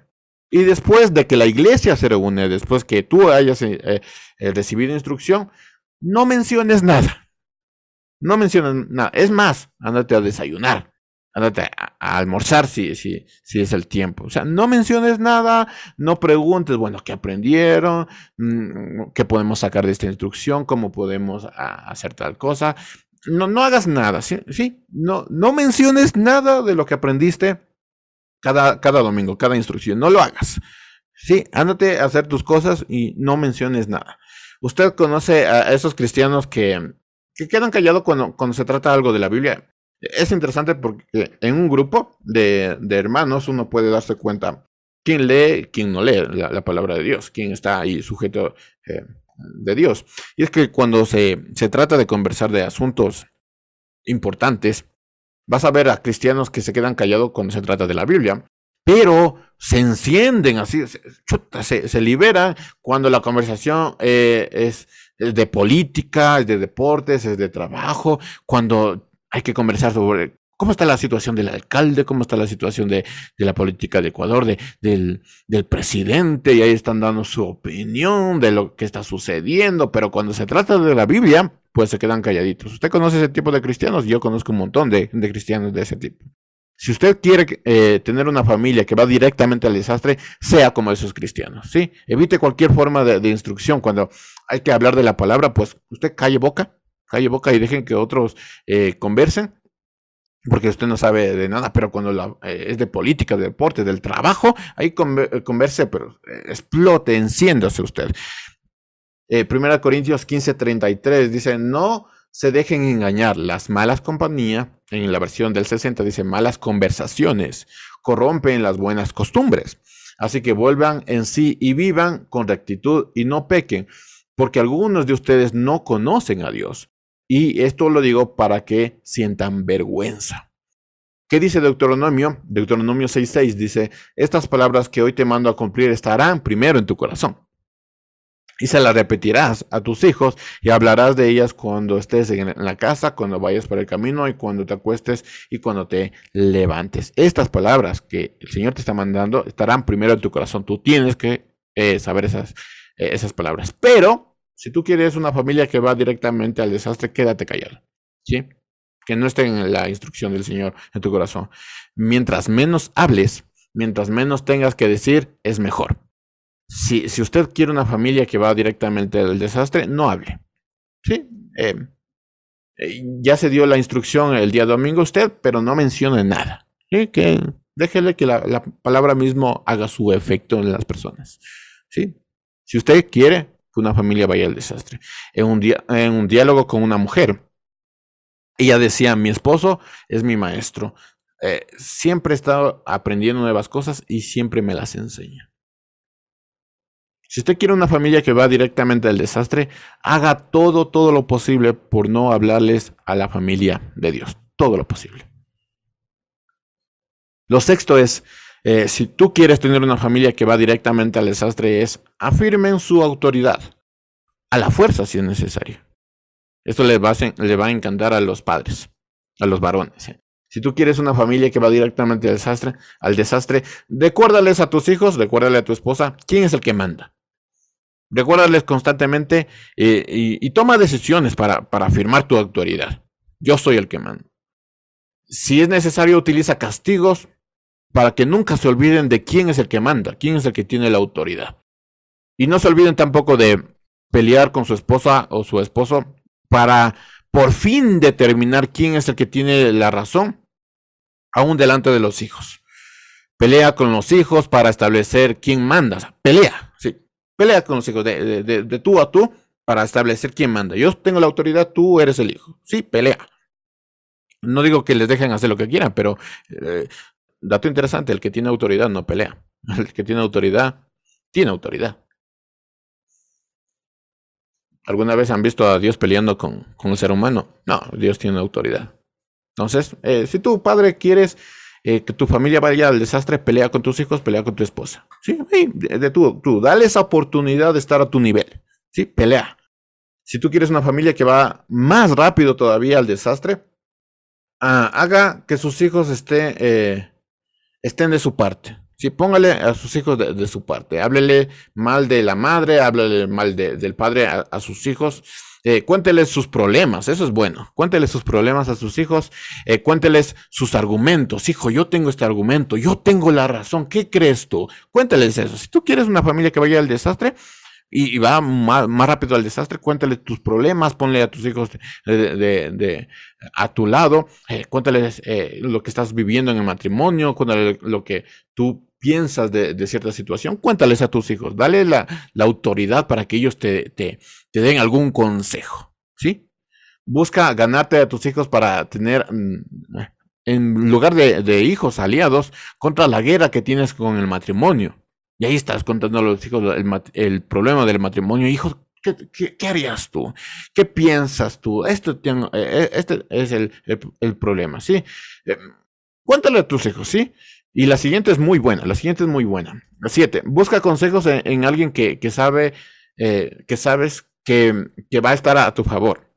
Y después de que la iglesia se reúne, después que tú hayas eh, eh, recibido instrucción, no menciones nada. No menciones nada. Es más, ándate a desayunar ándate a, almorzar si, si, si, es el tiempo. O sea, no menciones nada, no preguntes, bueno, ¿qué aprendieron? Mm, ¿Qué podemos sacar de esta instrucción? ¿Cómo podemos hacer tal cosa? No, no hagas nada, ¿sí? ¿sí? No, no menciones nada de lo que aprendiste cada, cada domingo, cada instrucción. No lo hagas. Sí, ándate a hacer tus cosas y no menciones nada. Usted conoce a esos cristianos que, que quedan callados cuando, cuando se trata algo de la Biblia. Es interesante porque en un grupo de, hermanos uno puede darse cuenta quién quién quién no lee la, palabra de Dios, quién está ahí sujeto eh, de Dios. Y es que cuando se, se trata de conversar de asuntos importantes, vas a ver a cristianos que se quedan callados cuando se trata de la Biblia, pero se encienden así, se, se, liberan cuando la conversación eh, es, es, de política, es de deportes, es de trabajo, cuando hay que conversar sobre cómo está la situación del alcalde, cómo está la situación de, la política de Ecuador, de, del, del, presidente, y ahí están dando su opinión de lo que está sucediendo, pero cuando se trata de la Biblia, pues se quedan calladitos. ¿Usted conoce ese tipo de cristianos? Yo conozco un montón de, cristianos de ese tipo. Si usted quiere eh, tener una familia que va directamente al desastre, sea como esos cristianos, ¿sí? Evite cualquier forma de, de instrucción. Cuando hay que hablar de la palabra, pues usted calle boca, calle boca y dejen que otros eh, conversen, porque usted no sabe de nada, pero cuando eh, es de política, de deporte, del trabajo, ahí eh, converse, pero explote, enciéndase usted. Primera Corintios 15, 33 dice, no se dejen engañar, las malas compañías, en la versión del 60 dice, malas conversaciones, corrompen las buenas costumbres. Así que vuelvan en sí y vivan con rectitud y no pequen, porque algunos de ustedes no conocen a Dios. Y esto lo digo para que sientan vergüenza. ¿Qué dice Deuteronomio? Deuteronomio 6.6 dice, estas palabras que hoy te mando a cumplir estarán primero en tu corazón. Y se las repetirás a tus hijos y hablarás de ellas cuando estés en la casa, cuando vayas por el camino y cuando te acuestes y cuando te levantes. Estas palabras que el Señor te está mandando estarán primero en tu corazón. Tú tienes que eh, saber esas, eh, esas palabras. Pero si tú quieres una familia que va directamente al desastre, quédate callado. ¿Sí? Que no esté en la instrucción del Señor en tu corazón. Mientras menos hables, mientras menos tengas que decir, es mejor. Si, si usted quiere una familia que va directamente al desastre, no hable. ¿Sí? Eh, eh, ya se dio la instrucción el día domingo usted, pero no mencione nada. ¿Sí? Que déjele que la, la palabra mismo haga su efecto en las personas. ¿Sí? Si usted quiere, una familia vaya al desastre. En un, en un diálogo con una mujer, ella decía, mi esposo es mi maestro. Eh, siempre estado aprendiendo nuevas cosas y siempre me las enseña. Si usted quiere una familia que va directamente al desastre, haga todo, todo lo posible por no hablarles a la familia de Dios. Todo lo posible. Lo sexto es, eh, si tú quieres tener una familia que va directamente al desastre, es afirmen su autoridad. A la fuerza si es necesario. Esto le va a, encantar a los padres, a los varones. ¿eh? Si tú quieres una familia que va directamente al desastre, al desastre, recuérdales a tus hijos, recuérdale a tu esposa, quién es el que manda. Recuérdales constantemente eh, y, toma decisiones para, para afirmar tu autoridad. Yo soy el que manda. Si es necesario, utiliza castigos para que nunca se olviden de quién es el que manda, quién es el que tiene la autoridad. Y no se olviden tampoco de pelear con su esposa o su esposo para por fin determinar quién es el que tiene la razón, aún delante de los hijos. Pelea con los hijos para establecer quién manda. pelea, sí. Pelea con los hijos de, de, tú a tú para establecer quién manda. Yo tengo la autoridad, tú eres el hijo. Sí, pelea. No digo que les dejen hacer lo que quieran, pero eh, dato interesante, el que tiene autoridad no pelea. *laughs* El que tiene autoridad, tiene autoridad. ¿Alguna vez han visto a Dios peleando con, con el ser humano? No, Dios tiene autoridad. Entonces, eh, si tu padre quieres eh, que tu familia vaya al desastre, pelea con tus hijos, pelea con tu esposa. Sí, de, tú, tú, dale esa oportunidad de estar a tu nivel. Sí, pelea. Si tú quieres una familia que va más rápido todavía al desastre, ah, haga que sus hijos eh, estén de su parte. Sí, póngale a sus hijos de, su parte. Háblele mal de la madre, háblele mal del padre a, sus hijos. Eh, cuénteles sus problemas, eso es bueno. Cuénteles sus problemas a sus hijos. Eh, cuénteles sus argumentos. Hijo, yo tengo este argumento, yo tengo la razón. ¿Qué crees tú? Cuénteles eso. Si tú quieres una familia que vaya al desastre, y, va más, rápido al desastre, cuéntale tus problemas, ponle a tus hijos de, a tu lado, eh, cuéntales lo que estás viviendo en el matrimonio, cuéntale lo que tú piensas de, cierta situación, cuéntales a tus hijos, dale la, autoridad para que ellos te, te, den algún consejo, ¿sí? Busca ganarte a tus hijos para tener, mm, en lugar de, hijos aliados, contra la guerra que tienes con el matrimonio. Y ahí estás contando a los hijos el, problema del matrimonio. Hijos, ¿qué, harías tú? ¿Qué piensas tú? Esto eh, eh, este es el, problema, ¿sí? Eh, cuéntale a tus hijos, ¿sí? Y la siguiente es muy buena, la siguiente es muy buena. Siete, busca consejos en, alguien que, sabe, eh, que sabes que, va a estar a, tu favor.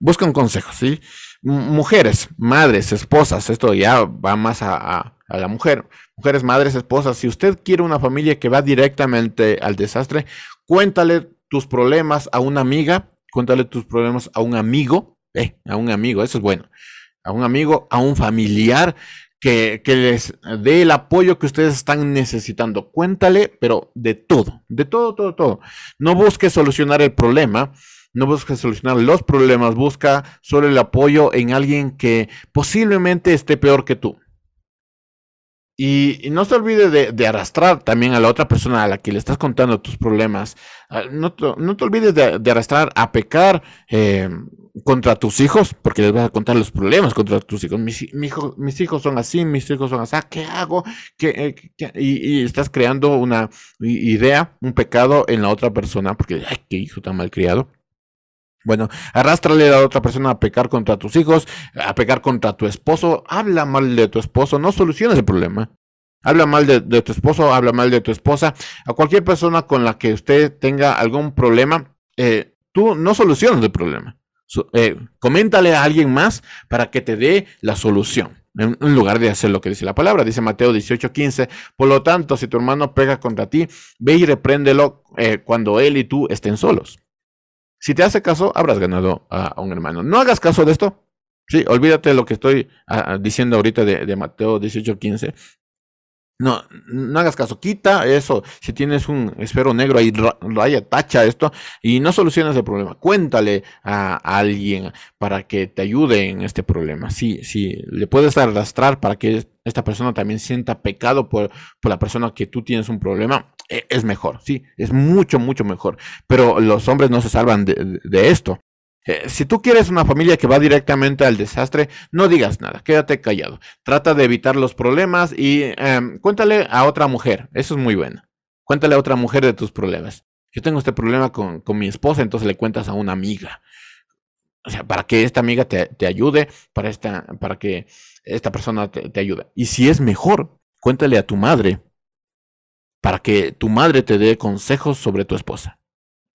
Busca un consejo, ¿sí? mujeres, madres, esposas, esto ya va más a, la mujer. Mujeres, madres, esposas, si usted quiere una familia que va directamente al desastre, cuéntale tus problemas a una amiga, cuéntale tus problemas a un amigo, eh, a un amigo, eso es bueno, a un amigo, a un familiar que, les dé el apoyo que ustedes están necesitando. Cuéntale, pero de todo, de todo, todo, todo. No busque solucionar el problema, no busque solucionar los problemas, busca solo el apoyo en alguien que posiblemente esté peor que tú. Y, no se olvide de, arrastrar también a la otra persona a la que le estás contando tus problemas. Ah, no te, no te olvides de, arrastrar a pecar eh, contra tus hijos, porque les vas a contar los problemas contra tus hijos. Mis, hijos son así, mis hijos son así, ¿qué hago? ¿Qué, eh, Y, estás creando una idea, un pecado en la otra persona, porque, ay, qué hijo tan mal criado. Bueno, arrástrale a otra persona a pecar contra tus hijos, a pecar contra tu esposo. Habla mal de tu esposo, no soluciones el problema. Habla mal de, tu esposo, habla mal de tu esposa. A cualquier persona con la que usted tenga algún problema, eh, tú no solucionas el problema. Eh, coméntale a alguien más para que te dé la solución. En, lugar de hacer lo que dice la palabra, dice Mateo 18:15. Por lo tanto, si tu hermano pega contra ti, ve y repréndelo eh, cuando él y tú estén solos. Si te hace caso, habrás ganado a, un hermano. No hagas caso de esto. Sí, olvídate de lo que estoy ah, ah, diciendo ahorita de, de Mateo 18:15. No, no hagas caso, quita eso. Si tienes un esfero negro ahí, raya, tacha esto y no solucionas el problema. Cuéntale a, alguien para que te ayude en este problema. Sí, sí, le puedes arrastrar para que esta persona también sienta pecado por, por la persona que tú tienes un problema. E, es mejor, sí, es mucho, mucho mejor. Pero los hombres no se salvan de, de esto. Eh, si tú quieres una familia que va directamente al desastre, no digas nada, quédate callado. Trata de evitar los problemas y em, cuéntale a otra mujer, eso es muy bueno. Cuéntale a otra mujer de tus problemas. Yo tengo este problema con, mi esposa, entonces le cuentas a una amiga. O sea, para que esta amiga te, ayude, para, esta, para que esta persona te, te ayude. Y si es mejor, cuéntale a tu madre, para que tu madre te dé consejos sobre tu esposa.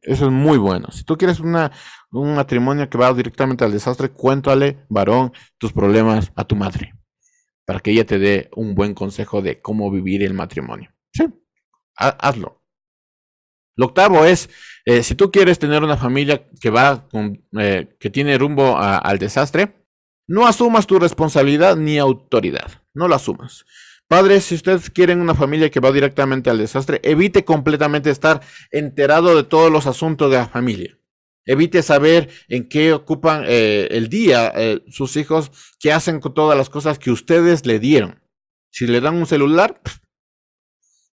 Eso es muy bueno. Si tú quieres una, un matrimonio que va directamente al desastre, cuéntale, varón, tus problemas a tu madre, para que ella te dé un buen consejo de cómo vivir el matrimonio. Sí, hazlo. Lo octavo es, eh, si tú quieres tener una familia que va, eh, que tiene rumbo al desastre, no asumas tu responsabilidad ni autoridad. No lo asumas. Padres, si ustedes quieren una familia que va directamente al desastre, evite completamente estar enterado de todos los asuntos de la familia. Evite saber en qué ocupan eh, el día sus hijos, qué hacen con todas las cosas que ustedes le dieron. Si le dan un celular,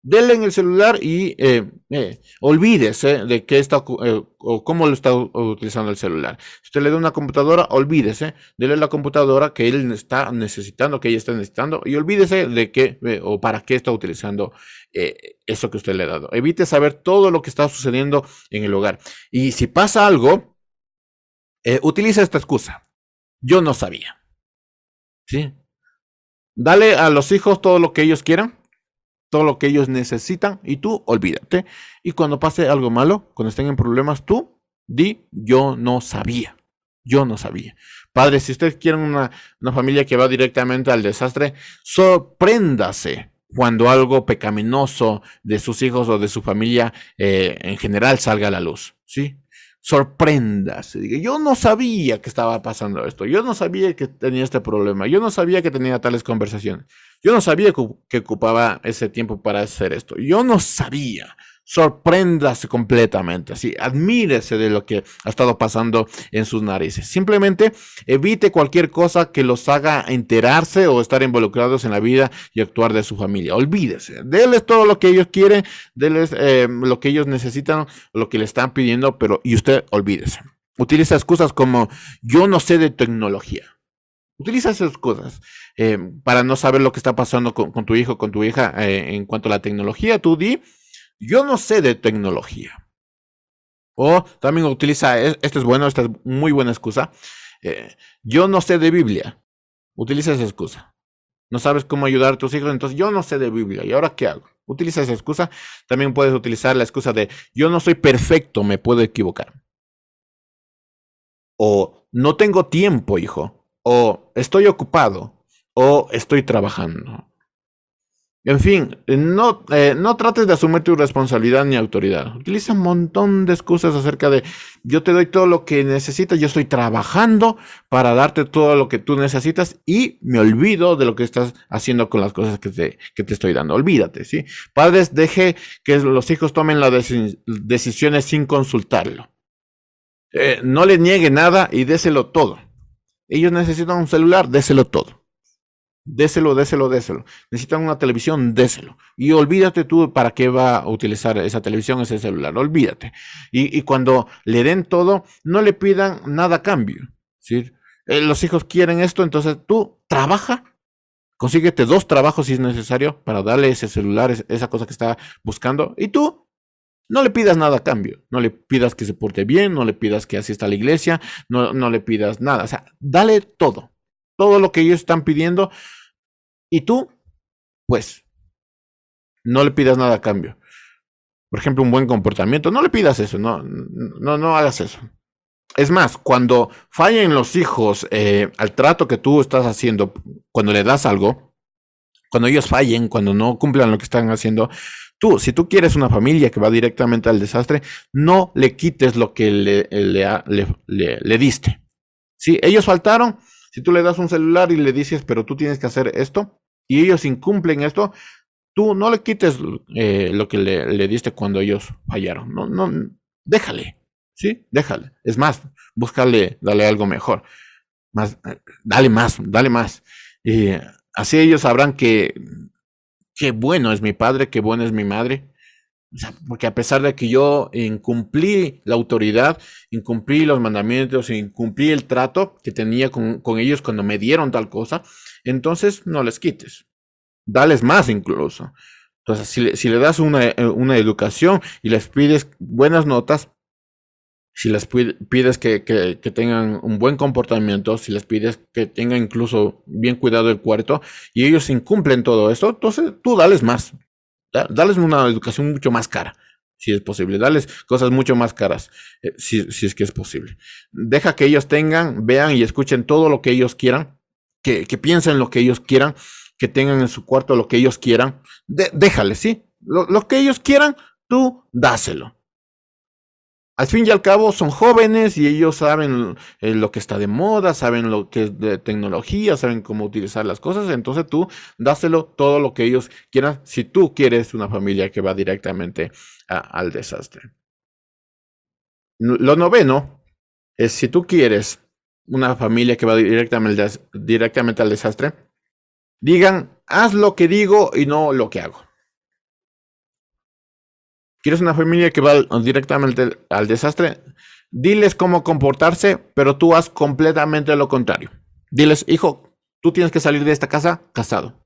Denle en el celular y eh, eh, olvídese de qué está eh, o cómo lo está utilizando el celular. Si usted le da una computadora, olvídese, dele la computadora que él está necesitando, que ella está necesitando, y olvídese de qué o para qué está utilizando eso que usted le ha dado. Evite saber todo lo que está sucediendo en el hogar. Y si pasa algo, utiliza esta excusa. Yo no sabía. ¿Sí? Dale a los hijos todo lo que ellos quieran todo lo que ellos necesitan y tú olvídate. Y cuando pase algo malo, cuando estén en problemas, tú di, yo no sabía. Yo no sabía. Padre, si ustedes quieren una, familia que va directamente al desastre, sorpréndase cuando algo pecaminoso de sus hijos o de su familia eh, en general salga a la luz. ¿Sí? Sorpréndase. Diga, yo no sabía que estaba pasando esto. Yo no sabía que tenía este problema. Yo no sabía que tenía tales conversaciones. Yo no sabía que ocupaba ese tiempo para hacer esto. Yo no sabía. Sorpréndase completamente, así, admírese de lo que ha estado pasando en sus narices. Simplemente evite cualquier cosa que los haga enterarse o estar involucrados en la vida y actuar de su familia. Olvídese, déles todo lo que ellos quieren, déles eh, lo que ellos necesitan, lo que le están pidiendo, pero y usted olvídese. Utiliza excusas como yo no sé de tecnología. Utiliza esas cosas eh, para no saber lo que está pasando con, tu hijo, con tu hija eh, en cuanto a la tecnología. Tú di, yo no sé de tecnología. O también utiliza, e, esto es bueno, esta es muy buena excusa. Eh, yo no sé de Biblia. Utiliza esa excusa. No sabes cómo ayudar a tus hijos, entonces yo no sé de Biblia. ¿Y ahora qué hago? Utiliza esa excusa. También puedes utilizar la excusa de yo no soy perfecto, me puedo equivocar. O no tengo tiempo, hijo o estoy ocupado, o estoy trabajando. En fin, no, eh, no trates de asumir tu responsabilidad ni autoridad. Utiliza un montón de excusas acerca de yo te doy todo lo que necesitas, yo estoy trabajando para darte todo lo que tú necesitas y me olvido de lo que estás haciendo con las cosas que te, que te estoy dando. Olvídate, ¿sí? Padres, deje que los hijos tomen las decisiones sin consultarlo. Eh, no le niegue nada y déselo todo. Ellos necesitan un celular, déselo todo. Déselo, déselo, déselo. Necesitan una televisión, déselo. Y olvídate tú para qué va a utilizar esa televisión, ese celular. Olvídate. Y, cuando le den todo, no le pidan nada a cambio. ¿sí? Eh, los hijos quieren esto, entonces tú trabaja. Consíguete dos trabajos si es necesario para darle ese celular, esa cosa que está buscando. Y tú no le pidas nada a cambio, no le pidas que se porte bien, no le pidas que asista a la iglesia, no, no le pidas nada, o sea, dale todo, todo lo que ellos están pidiendo y tú, pues, no le pidas nada a cambio. Por ejemplo, un buen comportamiento, no le pidas eso, no, no, no hagas eso. Es más, cuando fallen los hijos eh, al trato que tú estás haciendo, cuando le das algo, cuando ellos fallen, cuando no cumplan lo que están haciendo, Tú, si tú quieres una familia que va directamente al desastre, no le quites lo que le, le, diste. Si ellos faltaron, si tú le das un celular y le dices, pero tú tienes que hacer esto, y ellos incumplen esto, tú no le quites eh, lo que le, diste cuando ellos fallaron. No, no, déjale, ¿sí? Déjale. Es más, búscale, dale algo mejor. Más, dale más, dale más. Y así ellos sabrán que qué bueno es mi padre, qué bueno es mi madre. porque a pesar de que yo incumplí la autoridad, incumplí los mandamientos, incumplí el trato que tenía con, con ellos cuando me dieron tal cosa, entonces no les quites. Dales más incluso. Entonces, si le, das una, eh, una, educación y les pides buenas notas, si les pides que, que, tengan un buen comportamiento, si les pides que tengan incluso bien cuidado el cuarto y ellos incumplen todo eso, entonces tú dales más. Dales una educación mucho más cara, si es posible. Dales cosas mucho más caras, eh, si, si, es que es posible. Deja que ellos tengan, vean y escuchen todo lo que ellos quieran, que, que piensen lo que ellos quieran que tengan en su cuarto lo que ellos quieran, déjale, ¿sí? Lo, que ellos quieran, tú dáselo. Al fin y al cabo son jóvenes y ellos saben eh, lo que está de moda, saben lo que es de tecnología, saben cómo utilizar las cosas, entonces tú dáselo todo lo que ellos quieran si tú quieres una familia que va directamente al desastre. Lo noveno es si tú quieres una familia que va directamente, directamente al desastre, digan, haz lo que digo y no lo que hago. ¿Quieres una familia que va directamente al desastre? Diles cómo comportarse, pero tú haz completamente lo contrario. Diles, hijo, tú tienes que salir de esta casa casado.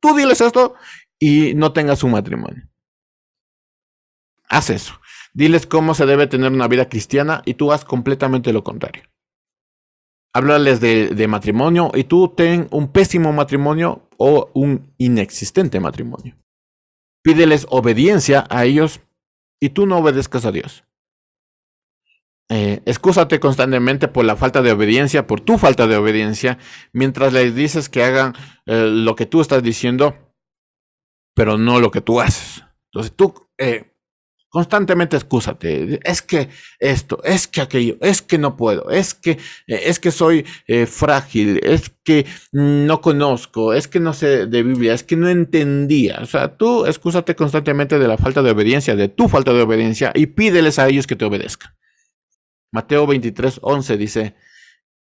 Tú diles esto y no tengas un matrimonio. Haz eso. Diles cómo se debe tener una vida cristiana y tú haz completamente lo contrario háblales de, matrimonio y tú ten un pésimo matrimonio o un inexistente matrimonio. Pídeles obediencia a ellos y tú no obedezcas a Dios. Eh, excúsate constantemente por la falta de obediencia, por tu falta de obediencia, mientras les dices que hagan eh, lo que tú estás diciendo, pero no lo que tú haces. Entonces tú eh, Constantemente excúsate. Es que esto, es que aquello, es que no puedo, es que, eh, es que soy eh, frágil, es que no conozco, es que no sé de Biblia, es que no entendía. O sea, tú excúsate constantemente de la falta de obediencia, de tu falta de obediencia y pídeles a ellos que te obedezcan. Mateo 23, 11 dice,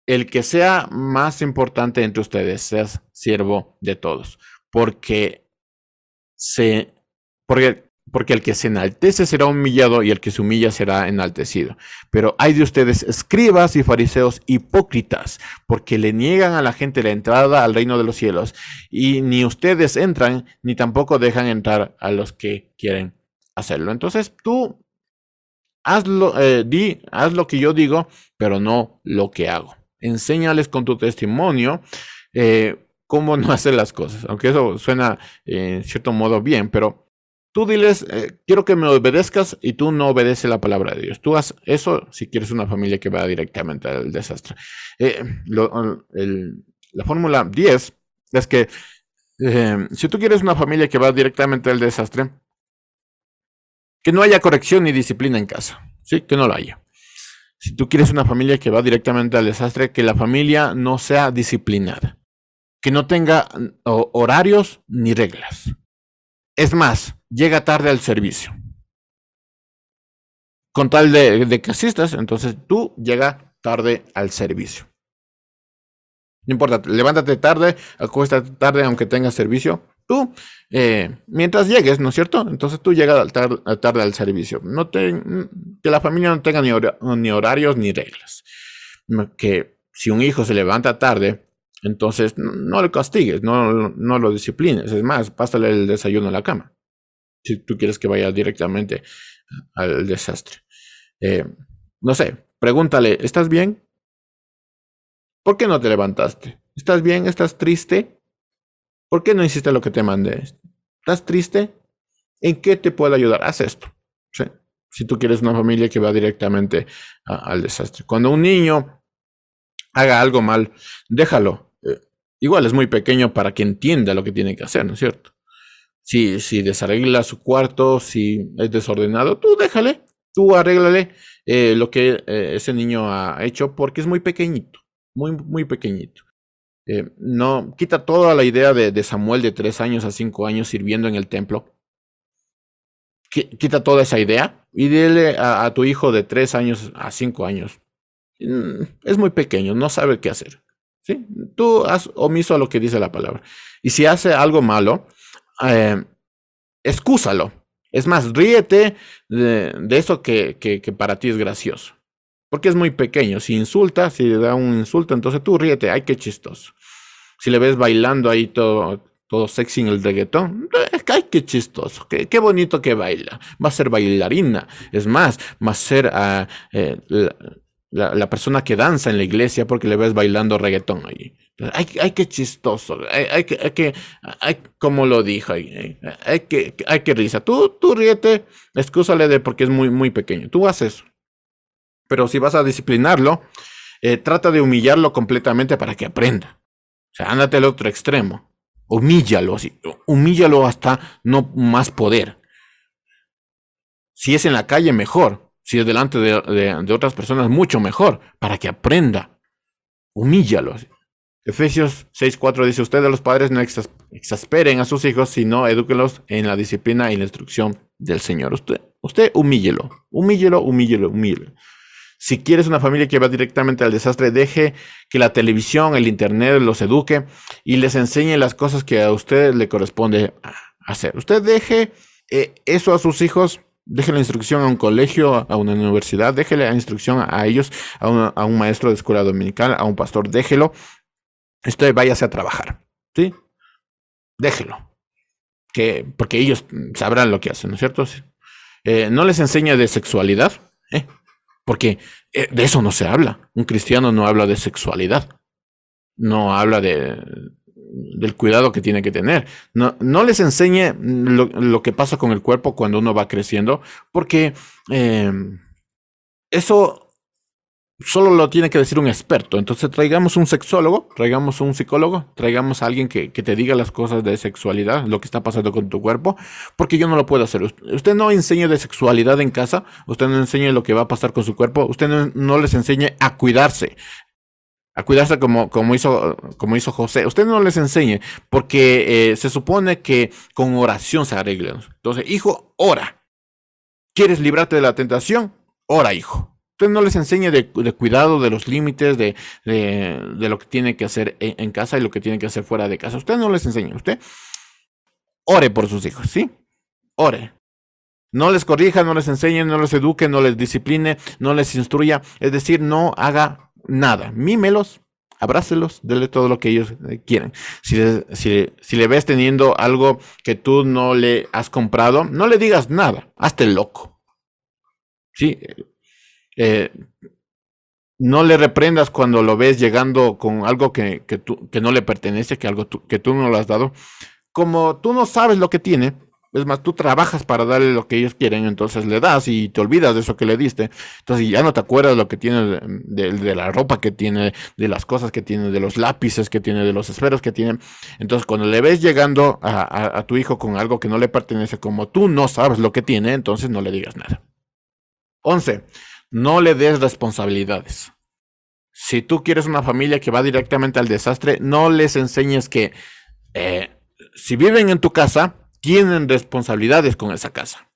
el que sea más importante entre ustedes, seas siervo de todos, porque se, porque porque el que se enaltece será humillado y el que se humilla será enaltecido. Pero hay de ustedes, escribas y fariseos hipócritas, porque le niegan a la gente la entrada al reino de los cielos, y ni ustedes entran, ni tampoco dejan entrar a los que quieren hacerlo. Entonces tú eh, di, haz lo que yo digo, pero no lo que hago. Enséñales con tu testimonio. Eh, cómo no *laughs* hacer las cosas, aunque eso suena eh, en cierto modo bien, pero Tú diles, eh, quiero que me obedezcas y tú no obedeces la palabra de Dios. Tú haz eso si quieres una familia que va directamente al desastre. Eh, la fórmula 10 es que eh, si tú quieres una familia que va directamente al desastre, que no haya corrección ni disciplina en casa. Sí, que no lo haya. Si tú quieres una familia que va directamente al desastre, que la familia no sea disciplinada. Que no tenga horarios ni reglas. Es más, llega tarde al servicio. Con tal de, que asistas, entonces tú llega tarde al servicio. No importa, levántate tarde, acuéstate tarde aunque tengas servicio. Tú, eh, mientras llegues, ¿no es cierto? Entonces tú llegas tarde, al servicio. No que la familia no tenga ni, horarios ni reglas. Que si un hijo se levanta tarde, entonces no, lo castigues, no, no lo disciplines. Es más, pásale el desayuno a la cama si tú quieres que vaya directamente al desastre. Eh, no sé, pregúntale, ¿estás bien? ¿Por qué no te levantaste? ¿Estás bien? ¿Estás triste? ¿Por qué no hiciste lo que te mandé? ¿Estás triste? ¿En qué te puedo ayudar? Haz esto. Si tú quieres una familia que va directamente al desastre. Cuando un niño haga algo mal, déjalo. Eh, igual es muy pequeño para que entienda lo que tiene que hacer, ¿no es cierto? Si, si desarregla su cuarto, si es desordenado, tú déjale, tú arréglale eh, lo que eh, ese niño ha hecho porque es muy pequeñito, muy, muy pequeñito. Eh, no, quita toda la idea de, Samuel de tres años a cinco años sirviendo en el templo. Quita toda esa idea y dile a, tu hijo de tres años a cinco años. Mm, es muy pequeño, no sabe qué hacer. ¿sí? Tú haz omiso a lo que dice la palabra. Y si hace algo malo, eh, excúsalo. Es más, ríete de, eso que, para ti es gracioso. Porque es muy pequeño. Si insulta, si da un insulto, entonces tú ríete. Ay, qué chistoso. Si le ves bailando ahí todo, todo sexy en el reggaetón. Ay, qué chistoso, qué, qué bonito que baila. Va a ser bailarina. Es más, va a ser ah, eh, persona que danza en la iglesia porque le ves bailando reggaetón ahí. Ay, ay qué chistoso. Ay, que, hay que, como lo dijo, hay, hay, que, hay que risa. Tú, tú ríete, excúsale de porque es muy, muy pequeño. Tú haces. Pero si vas a disciplinarlo, eh, trata de humillarlo completamente para que aprenda. O sea, ándate al otro extremo. Humíllalo así. Humíllalo hasta no más poder. Si es en la calle, mejor. Si es delante de, otras personas, mucho mejor. Para que aprenda. Humíllalo. Efesios 6.4 dice, ustedes los padres no exasperen a sus hijos, sino edúquenlos en la disciplina y la instrucción del Señor. Usted, usted humíllelo, humíllelo, humíllelo, humíllelo. Si quieres una familia que va directamente al desastre, deje que la televisión, el internet los eduque y les enseñe las cosas que a usted le corresponde hacer. Usted deje eh, eso a sus hijos, deje la instrucción a un colegio, a una universidad, deje la instrucción a ellos, a, un maestro de escuela dominical, a un pastor, déjelo. Usted váyase a trabajar, ¿sí? Déjelo. Que, porque ellos sabrán lo que hacen, ¿no es cierto? Eh, no les enseña de sexualidad, ¿eh? Porque eh, de eso no se habla. Un cristiano no habla de sexualidad. No habla de, del cuidado que tiene que tener. No, no les enseñe lo, que pasa con el cuerpo cuando uno va creciendo, porque eh, eso solo lo tiene que decir un experto. Entonces traigamos un sexólogo, traigamos un psicólogo, traigamos a alguien que, te diga las cosas de sexualidad, lo que está pasando con tu cuerpo, porque yo no lo puedo hacer. Usted no enseña de sexualidad en casa, usted no enseña lo que va a pasar con su cuerpo, usted no, les enseña a cuidarse. A cuidarse como, como, hizo, como hizo José. Usted no les enseñe, porque eh, se supone que con oración se arreglan. Entonces, hijo, ora. ¿Quieres librarte de la tentación? Ora, hijo usted no les enseña de, cuidado de los límites, de, lo que tiene que hacer en, casa y lo que tiene que hacer fuera de casa. Usted no les enseña. Usted ore por sus hijos, ¿sí? Ore. No les corrija, no les enseñe, no les eduque, no les discipline, no les instruya. Es decir, no haga nada. Mímelos, abrácelos, dele todo lo que ellos eh, quieren. Si si le ves teniendo algo que tú no le has comprado, no le digas nada. Hazte loco. Sí, eh, no le reprendas cuando lo ves llegando con algo que, que, que no le pertenece, que algo que tú no lo has dado. Como tú no sabes lo que tiene, es más, tú trabajas para darle lo que ellos quieren, entonces le das y te olvidas de eso que le diste. Entonces ya no te acuerdas lo que tiene de, la ropa que tiene, de las cosas que tiene, de los lápices que tiene, de los esferos que tiene. Entonces cuando le ves llegando a, a tu hijo con algo que no le pertenece, como tú no sabes lo que tiene, entonces no le digas nada. 11. No le des responsabilidades. Si tú quieres una familia que va directamente al desastre, no les enseñes que eh, si viven en tu casa, tienen responsabilidades con esa casa.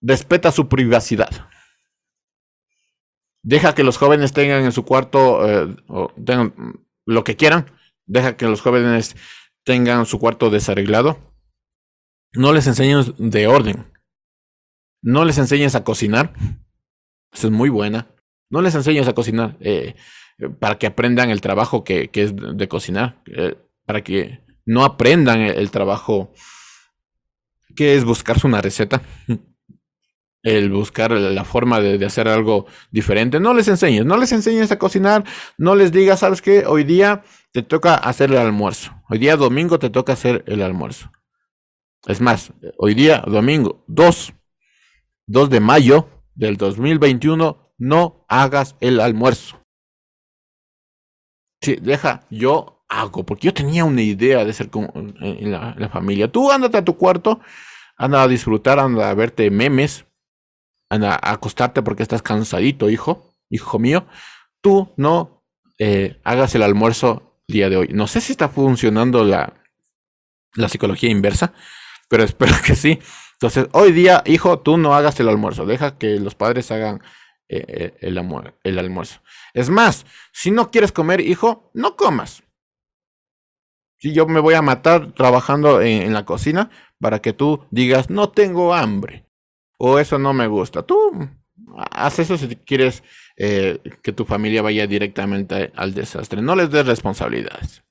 Respeta su privacidad. Deja que los jóvenes tengan en su cuarto eh, lo que quieran. Deja que los jóvenes tengan su cuarto desarreglado. No les enseñes de orden. No les enseñes a cocinar. Esa es muy buena. No les enseñes a cocinar eh, para que aprendan el trabajo que, es de cocinar. Eh, para que no aprendan el, trabajo que es buscarse una receta. El buscar la forma de, hacer algo diferente. No les enseñes, no les enseñes a cocinar. No les digas, ¿sabes qué? Hoy día te toca hacer el almuerzo. Hoy día domingo te toca hacer el almuerzo. Es más, hoy día domingo, dos 2 de mayo del 2021, no hagas el almuerzo. Sí, deja, yo hago, porque yo tenía una idea de ser como en la, familia. Tú ándate a tu cuarto, anda a disfrutar, anda a verte memes, anda a acostarte porque estás cansadito, hijo, hijo mío. Tú no eh, hagas el almuerzo día de hoy. No sé si está funcionando la, la psicología inversa, pero *laughs* espero que sí. Entonces, hoy día, hijo, tú no hagas el almuerzo, deja que los padres hagan eh, eh, el almuerzo. Es más, si no quieres comer, hijo, no comas. Si yo me voy a matar trabajando en, la cocina para que tú digas, no tengo hambre, o eso no me gusta. Tú haz eso si quieres eh, que tu familia vaya directamente al desastre. No les des responsabilidades.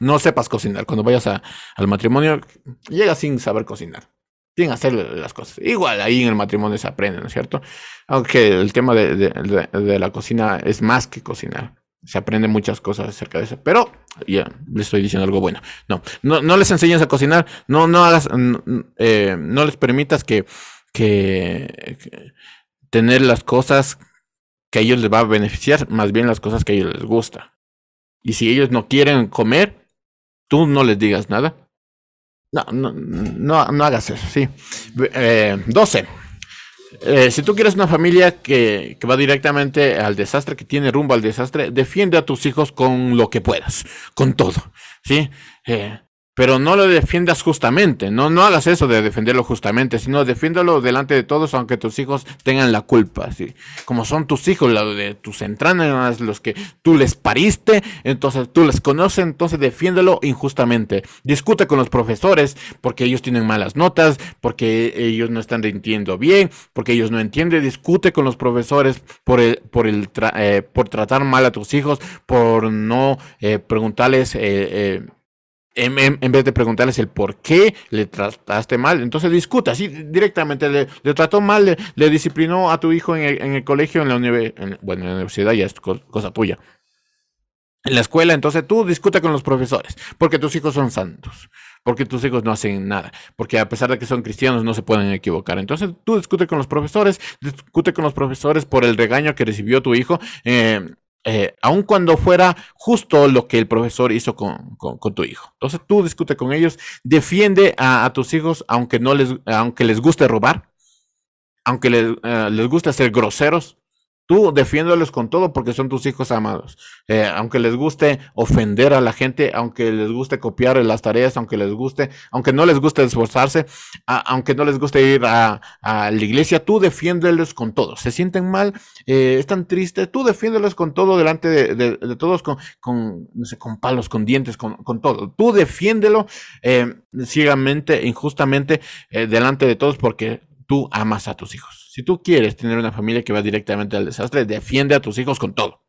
no sepas cocinar. Cuando vayas al matrimonio, llegas sin saber cocinar, sin hacer las cosas. Igual ahí en el matrimonio se aprende, ¿no es cierto? Aunque el tema de, la cocina es más que cocinar. Se aprende muchas cosas acerca de eso. Pero ya les estoy diciendo algo bueno. No, no, les enseñes a cocinar. No, no hagas, eh, no les permitas que, que, tener las cosas que a ellos les va a beneficiar, más bien las cosas que a ellos les gusta. Y si ellos no quieren comer, tú no les digas nada. No, no, no, hagas eso, sí. 12. Eh, si tú quieres una familia que, que, va directamente al desastre, que tiene rumbo al desastre, defiende a tus hijos con lo que puedas, con todo, ¿sí? Eh, pero no lo defiendas justamente, no, no hagas eso de defenderlo justamente, sino defiéndalo delante de todos, aunque tus hijos tengan la culpa, ¿sí? como son tus hijos, los de tus entrañas, los que tú les pariste, entonces tú les conoces, entonces defiéndelo injustamente. Discute con los profesores porque ellos tienen malas notas, porque ellos no están rindiendo bien, porque ellos no entienden, discute con los profesores por el, por el eh, por tratar mal a tus hijos, por no eh, preguntarles eh, en, vez de preguntarles el por qué le trataste mal, entonces discuta directamente. Le, trató mal, le, disciplinó a tu hijo en el, colegio, en la, bueno, en la universidad ya es cosa tuya. En la escuela, entonces tú discute con los profesores, porque tus hijos son santos, porque tus hijos no hacen nada, porque a pesar de que son cristianos no se pueden equivocar. Entonces tú discute con los profesores, discute con los profesores por el regaño que recibió tu hijo. Eh, eh, aun cuando fuera justo lo que el profesor hizo con, tu hijo. Entonces tú discute con ellos, defiende a, tus hijos aunque no les, aunque les guste robar, aunque les, eh, les guste ser groseros, Tú defiéndolos con todo porque son tus hijos amados. Eh, aunque les guste ofender a la gente, aunque les guste copiar las tareas, aunque les guste, aunque no les guste esforzarse, aunque no les guste ir a, la iglesia, tú defiéndelos con todo. Se sienten mal, eh, están tristes, tú defiéndelos con todo delante de, todos, con, palos, con dientes, con, todo. Tú defiéndelo eh, ciegamente, injustamente, delante de todos porque tú amas a tus hijos. Si tú quieres tener una familia que va directamente al desastre, defiende a tus hijos con todo.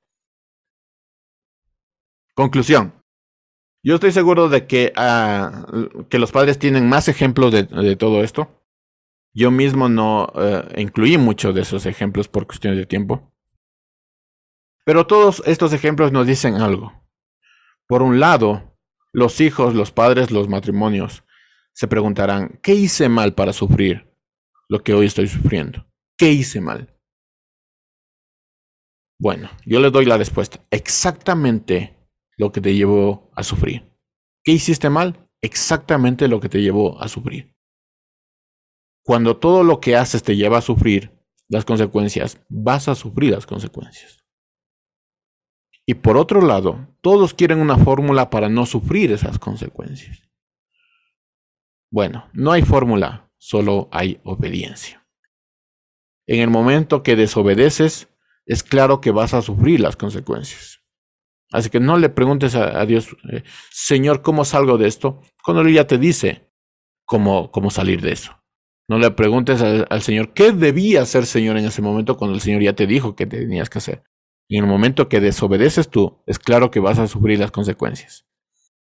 Conclusión. Yo estoy seguro de que, ah, que los padres tienen más ejemplos de, todo esto. Yo mismo no eh, incluí muchos de esos ejemplos por cuestiones de tiempo. Pero todos estos ejemplos nos dicen algo. Por un lado, los hijos, los padres, los matrimonios se preguntarán, ¿qué hice mal para sufrir lo que hoy estoy sufriendo? ¿Qué hice mal? Bueno, yo le doy la respuesta. Exactamente lo que te llevó a sufrir. ¿Qué hiciste mal? Exactamente lo que te llevó a sufrir. Cuando todo lo que haces te lleva a sufrir las consecuencias, vas a sufrir las consecuencias. Y por otro lado, todos quieren una fórmula para no sufrir esas consecuencias. Bueno, no hay fórmula, solo hay obediencia. En el momento que desobedeces, es claro que vas a sufrir las consecuencias. Así que no le preguntes a, Dios, eh, Señor, ¿cómo salgo de esto? Cuando Él ya te dice cómo, cómo salir de eso. No le preguntes al, Señor, ¿qué debía hacer, Señor, en ese momento cuando el Señor ya te dijo que tenías que hacer? Y en el momento que desobedeces tú, es claro que vas a sufrir las consecuencias.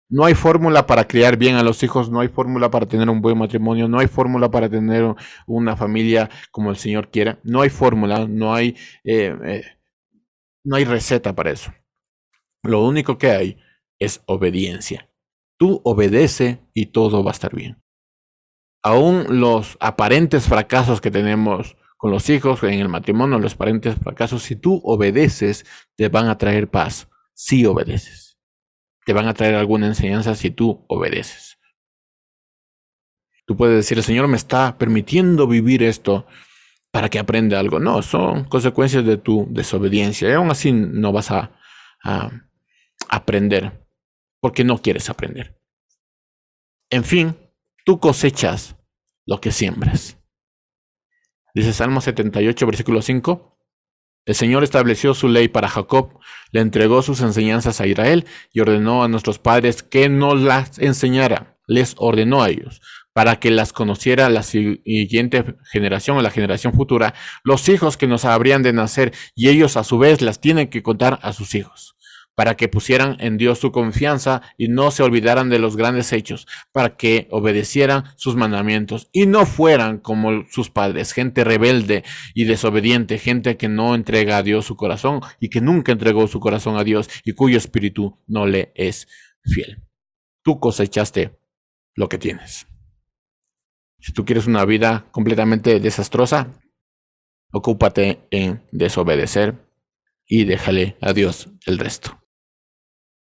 No hay fórmula para criar bien a los hijos, no hay fórmula para tener un buen matrimonio, no hay fórmula para tener una familia como el Señor quiera. No hay fórmula, no hay, eh, eh, no hay receta para eso. Lo único que hay es obediencia. Tú obedece y todo va a estar bien. Aún los aparentes fracasos que tenemos con los hijos en el matrimonio, los aparentes fracasos, si tú obedeces, te van a traer paz. Si obedeces te van a traer alguna enseñanza si tú obedeces. Tú puedes decir, el Señor me está permitiendo vivir esto para que aprenda algo. No, son consecuencias de tu desobediencia. Y aún así no vas a, aprender porque no quieres aprender. En fin, tú cosechas lo que siembras. Dice Salmo 78, versículo 5. El Señor estableció su ley para Jacob, le entregó sus enseñanzas a Israel y ordenó a nuestros padres que nos las enseñara. Les ordenó a ellos para que las conociera la siguiente generación o la generación futura, los hijos que nos habrían de nacer y ellos a su vez las tienen que contar a sus hijos, para que pusieran en Dios su confianza y no se olvidaran de los grandes hechos, para que obedecieran sus mandamientos y no fueran como sus padres, gente rebelde y desobediente, gente que no entrega a Dios su corazón y que nunca entregó su corazón a Dios y cuyo espíritu no le es fiel. Tú cosechaste lo que tienes. Si tú quieres una vida completamente desastrosa, ocúpate en desobedecer y déjale a Dios el resto.